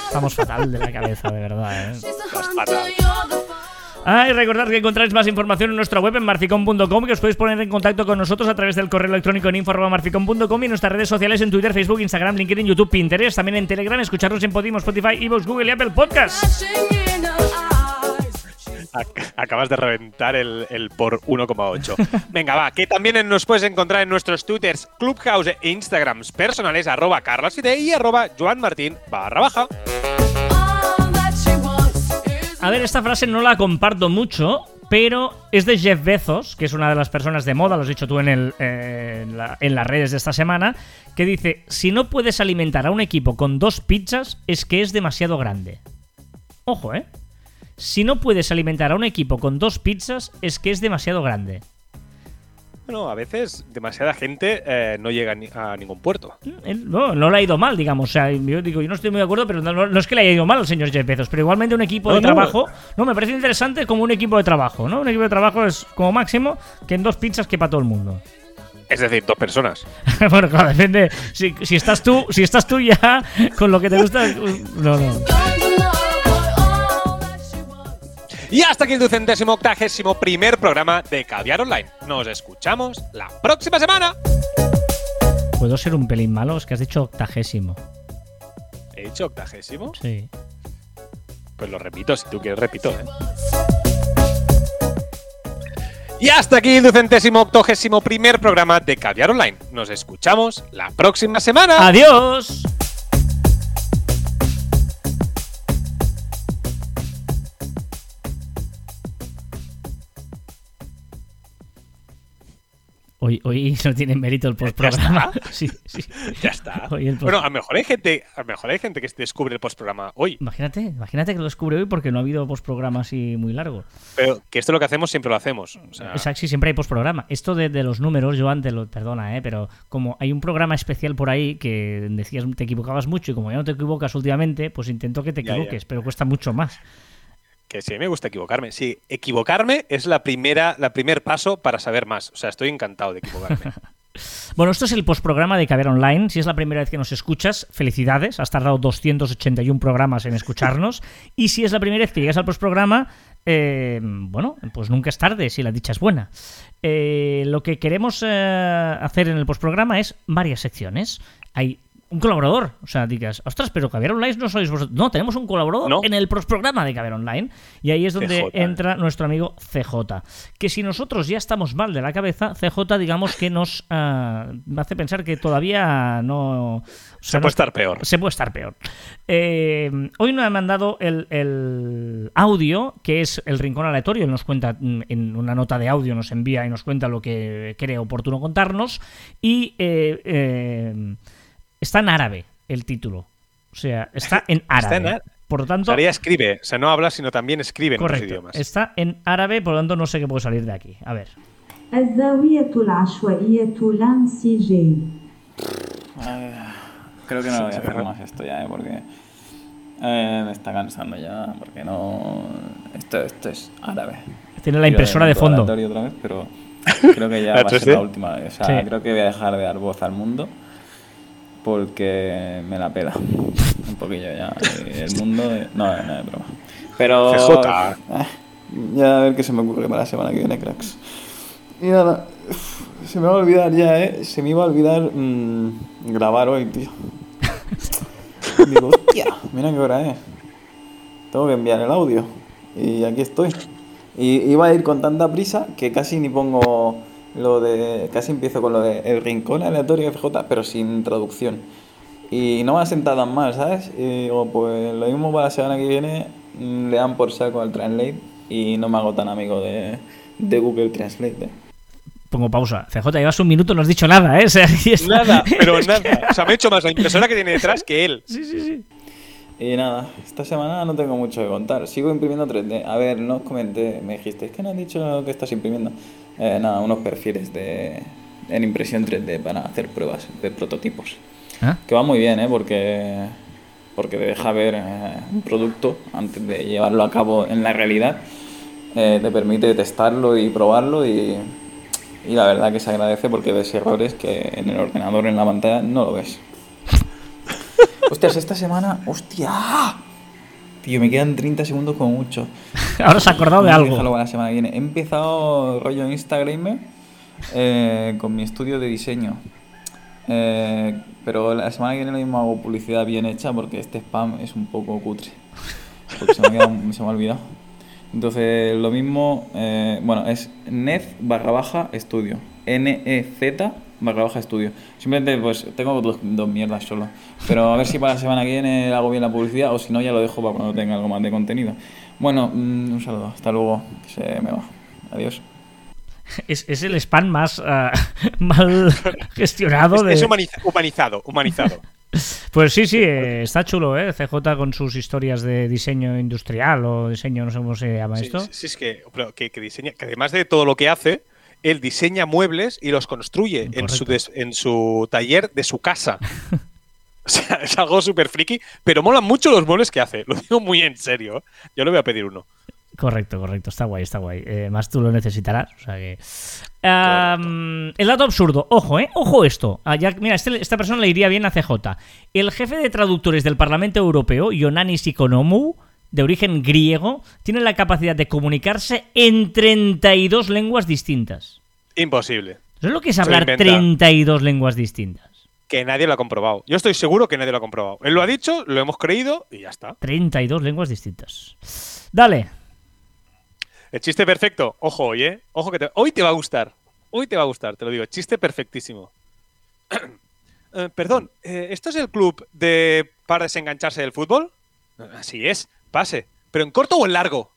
S1: Estamos fatal de la cabeza, de verdad. ¿eh? Ah, y recordad que encontráis más información en nuestra web en marficom.com, que os podéis poner en contacto con nosotros a través del correo electrónico en info.marficom.com y en nuestras redes sociales en Twitter, Facebook, Instagram, LinkedIn, YouTube, Pinterest, también en Telegram, escucharnos en Podimo, Spotify, Evox, Google y Apple Podcasts.
S2: Acabas de reventar el, por 1,8. Venga, va, que también nos puedes encontrar en nuestros twitters, Clubhouse e Instagrams personales, arroba y arroba joanmartin barra baja.
S1: A ver, esta frase no la comparto mucho, pero es de Jeff Bezos, que es una de las personas de moda, lo has dicho tú en, el, eh, en, las redes de esta semana, que dice, si no puedes alimentar a un equipo con dos pizzas, es que es demasiado grande. Ojo, ¿eh? Si no puedes alimentar a un equipo con dos pizzas, es que es demasiado grande.
S2: Bueno, a veces demasiada gente eh, no llega a ningún puerto.
S1: No, no le ha ido mal, digamos. O sea, yo digo, yo no estoy muy de acuerdo, pero no, es que le haya ido mal al señor Jeff Bezos, pero igualmente un equipo de trabajo. No, me parece interesante como un equipo de trabajo, ¿no? Un equipo de trabajo es como máximo que en dos pizzas quepa todo el mundo.
S2: Es decir, dos personas. *laughs*
S1: bueno, claro, depende. Si, si, estás tú, si estás tú ya con lo que te gusta. No, no.
S2: Y hasta aquí el ducentésimo octagésimo primer programa de Caviar Online. Nos escuchamos la próxima semana.
S1: ¿Puedo ser un pelín malo? Es que has dicho octagésimo.
S2: ¿He dicho octagésimo?
S1: Sí.
S2: Pues lo repito, si tú quieres, repito, ¿eh? Y hasta aquí el ducentésimo octogésimo primer programa de Caviar Online. Nos escuchamos la próxima semana.
S1: ¡Adiós! Hoy, hoy *laughs* no tiene mérito el postprograma. *laughs*
S2: sí, sí. *laughs* Ya está. Bueno, a lo mejor hay gente, a mejor hay gente que descubre el postprograma hoy.
S1: Imagínate, imagínate que lo descubre hoy porque no ha habido postprograma así muy largo.
S2: Pero que esto lo que hacemos siempre lo hacemos.
S1: Exacto, sí, siempre hay postprograma. Esto de, los números, yo antes lo perdona, ¿eh? pero como hay un programa especial por ahí que decías te equivocabas mucho y como ya no te equivocas últimamente, pues intento que te equivoques, pero cuesta mucho más
S2: que sí me gusta equivocarme. Sí, equivocarme es la primera, la primer paso para saber más. O sea, estoy encantado de equivocarme. *laughs*
S1: Bueno, esto es el postprograma de Caber Online. Si es la primera vez que nos escuchas, felicidades. Has tardado 281 programas en escucharnos. *laughs* y si es la primera vez que llegas al postprograma, eh, bueno, pues nunca es tarde si la dicha es buena. Eh, lo que queremos eh, hacer en el postprograma es varias secciones. Hay un colaborador. O sea, digas, ostras, pero Caber Online no sois vosotros. No, tenemos un colaborador en el programa de Caber Online. Y ahí es donde entra nuestro amigo CJ. Que si nosotros ya estamos mal de la cabeza, CJ, digamos que nos uh, hace pensar que todavía no.
S2: se puede estar peor.
S1: Se puede estar peor. Eh, hoy nos ha mandado el, audio, que es el rincón aleatorio. Él nos cuenta mm, en una nota de audio, nos envía y nos cuenta lo que cree oportuno contarnos. Y. Eh, eh, Está en árabe el título. O sea, está *laughs* en árabe. Por lo tanto.
S2: Sería escribe. O sea, no habla, sino también escribe en correcto, idiomas.
S1: Está en árabe, por lo tanto, no sé qué puede salir de aquí. A ver.
S3: creo que no voy a hacer más esto ya, ¿eh? porque eh, me está cansando ya, porque no. Esto, esto es árabe.
S1: Tiene la impresora de fondo.
S3: Otra vez, pero creo que ya *laughs* va a ser la última. O sea, creo que voy a dejar de dar voz al mundo porque me la pela. Un poquillo ya. El mundo. No, no es broma. Pero.
S2: CJ.
S3: ah, ya a ver qué se me ocurre para la semana que viene, cracks. Y nada. Se me va a olvidar ya, ¿eh? Se me iba a olvidar mm, grabar hoy, tío. *laughs* Digo, hostia, mira qué hora es. Tengo que enviar el audio. Y aquí estoy. Y iba a ir con tanta prisa que casi ni pongo lo de. Casi empiezo con lo de el rincón aleatorio FJ, pero sin traducción. Y no me ha sentado tan mal, ¿sabes? Y digo, pues lo mismo para la semana que viene mm, le dan por saco al Translate y no me hago tan amigo de, de Google Translate. ¿eh?
S1: Pongo pausa. CJ, llevas un minuto, no has dicho nada, ¿eh? *laughs* O sea, y es-
S2: Nada, pero nada. O sea, me he hecho más la impresora que tiene detrás que él.
S1: Sí, sí, sí.
S3: Y nada, esta semana no tengo mucho que contar. Sigo imprimiendo 3D. A ver, no os comenté, me dijiste, es que no has dicho que estás imprimiendo. Eh, nada, unos perfiles de, en impresión 3D para hacer pruebas de prototipos.
S1: ¿Ah?
S3: Que va muy bien, ¿eh? Porque, porque te deja ver eh, un producto antes de llevarlo a cabo en la realidad. Eh, te permite testarlo y probarlo y, y la verdad que se agradece porque ves errores que en el ordenador, en la pantalla, no lo ves. *laughs* Hostias, esta semana. ¡Hostia! Tío, me quedan 30 segundos como mucho. *laughs*
S1: Ahora se ha acordado de algo.
S3: para la semana que viene. He empezado rollo Instagram eh, con mi estudio de diseño. Eh, pero la semana que viene lo mismo hago publicidad bien hecha porque este spam es un poco cutre. Porque se me se me ha olvidado. Entonces, lo mismo, eh, bueno, es nez barra baja estudio. N-E-Z barra baja estudio. Simplemente, pues, tengo dos, dos mierdas solo. Pero a ver si para la semana que viene hago bien la publicidad o si no, ya lo dejo para cuando tenga algo más de contenido. Bueno, mm, un saludo. Hasta luego. Se me va. Adiós.
S1: Es, es el spam más ah, *laughs* mal gestionado
S2: Es,
S1: de.
S2: es humaniza- humanizado, humanizado.
S1: Pues sí, sí, eh, está chulo, ¿eh? CJ con sus historias de diseño industrial o diseño, no sé cómo se llama
S2: Sí,
S1: esto.
S2: sí, es que, pero que, que diseña, que además de todo lo que hace, él diseña muebles y los construye en su, des- en su taller de su casa. *laughs* O sea, es algo súper friki, pero molan mucho los muebles que hace. Lo digo muy en serio. Yo le voy a pedir uno.
S1: Correcto, correcto, está guay, está guay. Eh, más tú lo necesitarás, o sea que... El dato absurdo, ojo, ¿eh? Ojo esto. Ah, ya- mira, este- esta persona le iría bien a CJ. El jefe de traductores del Parlamento Europeo, Ioannis Ikonomou, de origen griego, tiene la capacidad de comunicarse en 32 lenguas distintas.
S2: Imposible.
S1: ¿Eso es lo que es hablar
S2: inventa.
S1: 32 lenguas distintas?
S2: Que nadie lo ha comprobado. Yo estoy seguro que nadie lo ha comprobado. Él lo ha dicho, lo hemos creído y ya está.
S1: 32 lenguas distintas. Dale.
S2: El chiste perfecto. Ojo hoy, ¿eh? Ojo que te- hoy te va a gustar. Hoy te va a gustar, te lo digo. Chiste perfectísimo. *clears throat* Eh, perdón, eh, ¿esto es el club de para desengancharse del fútbol? Así es, pase. ¿Pero en corto o en largo?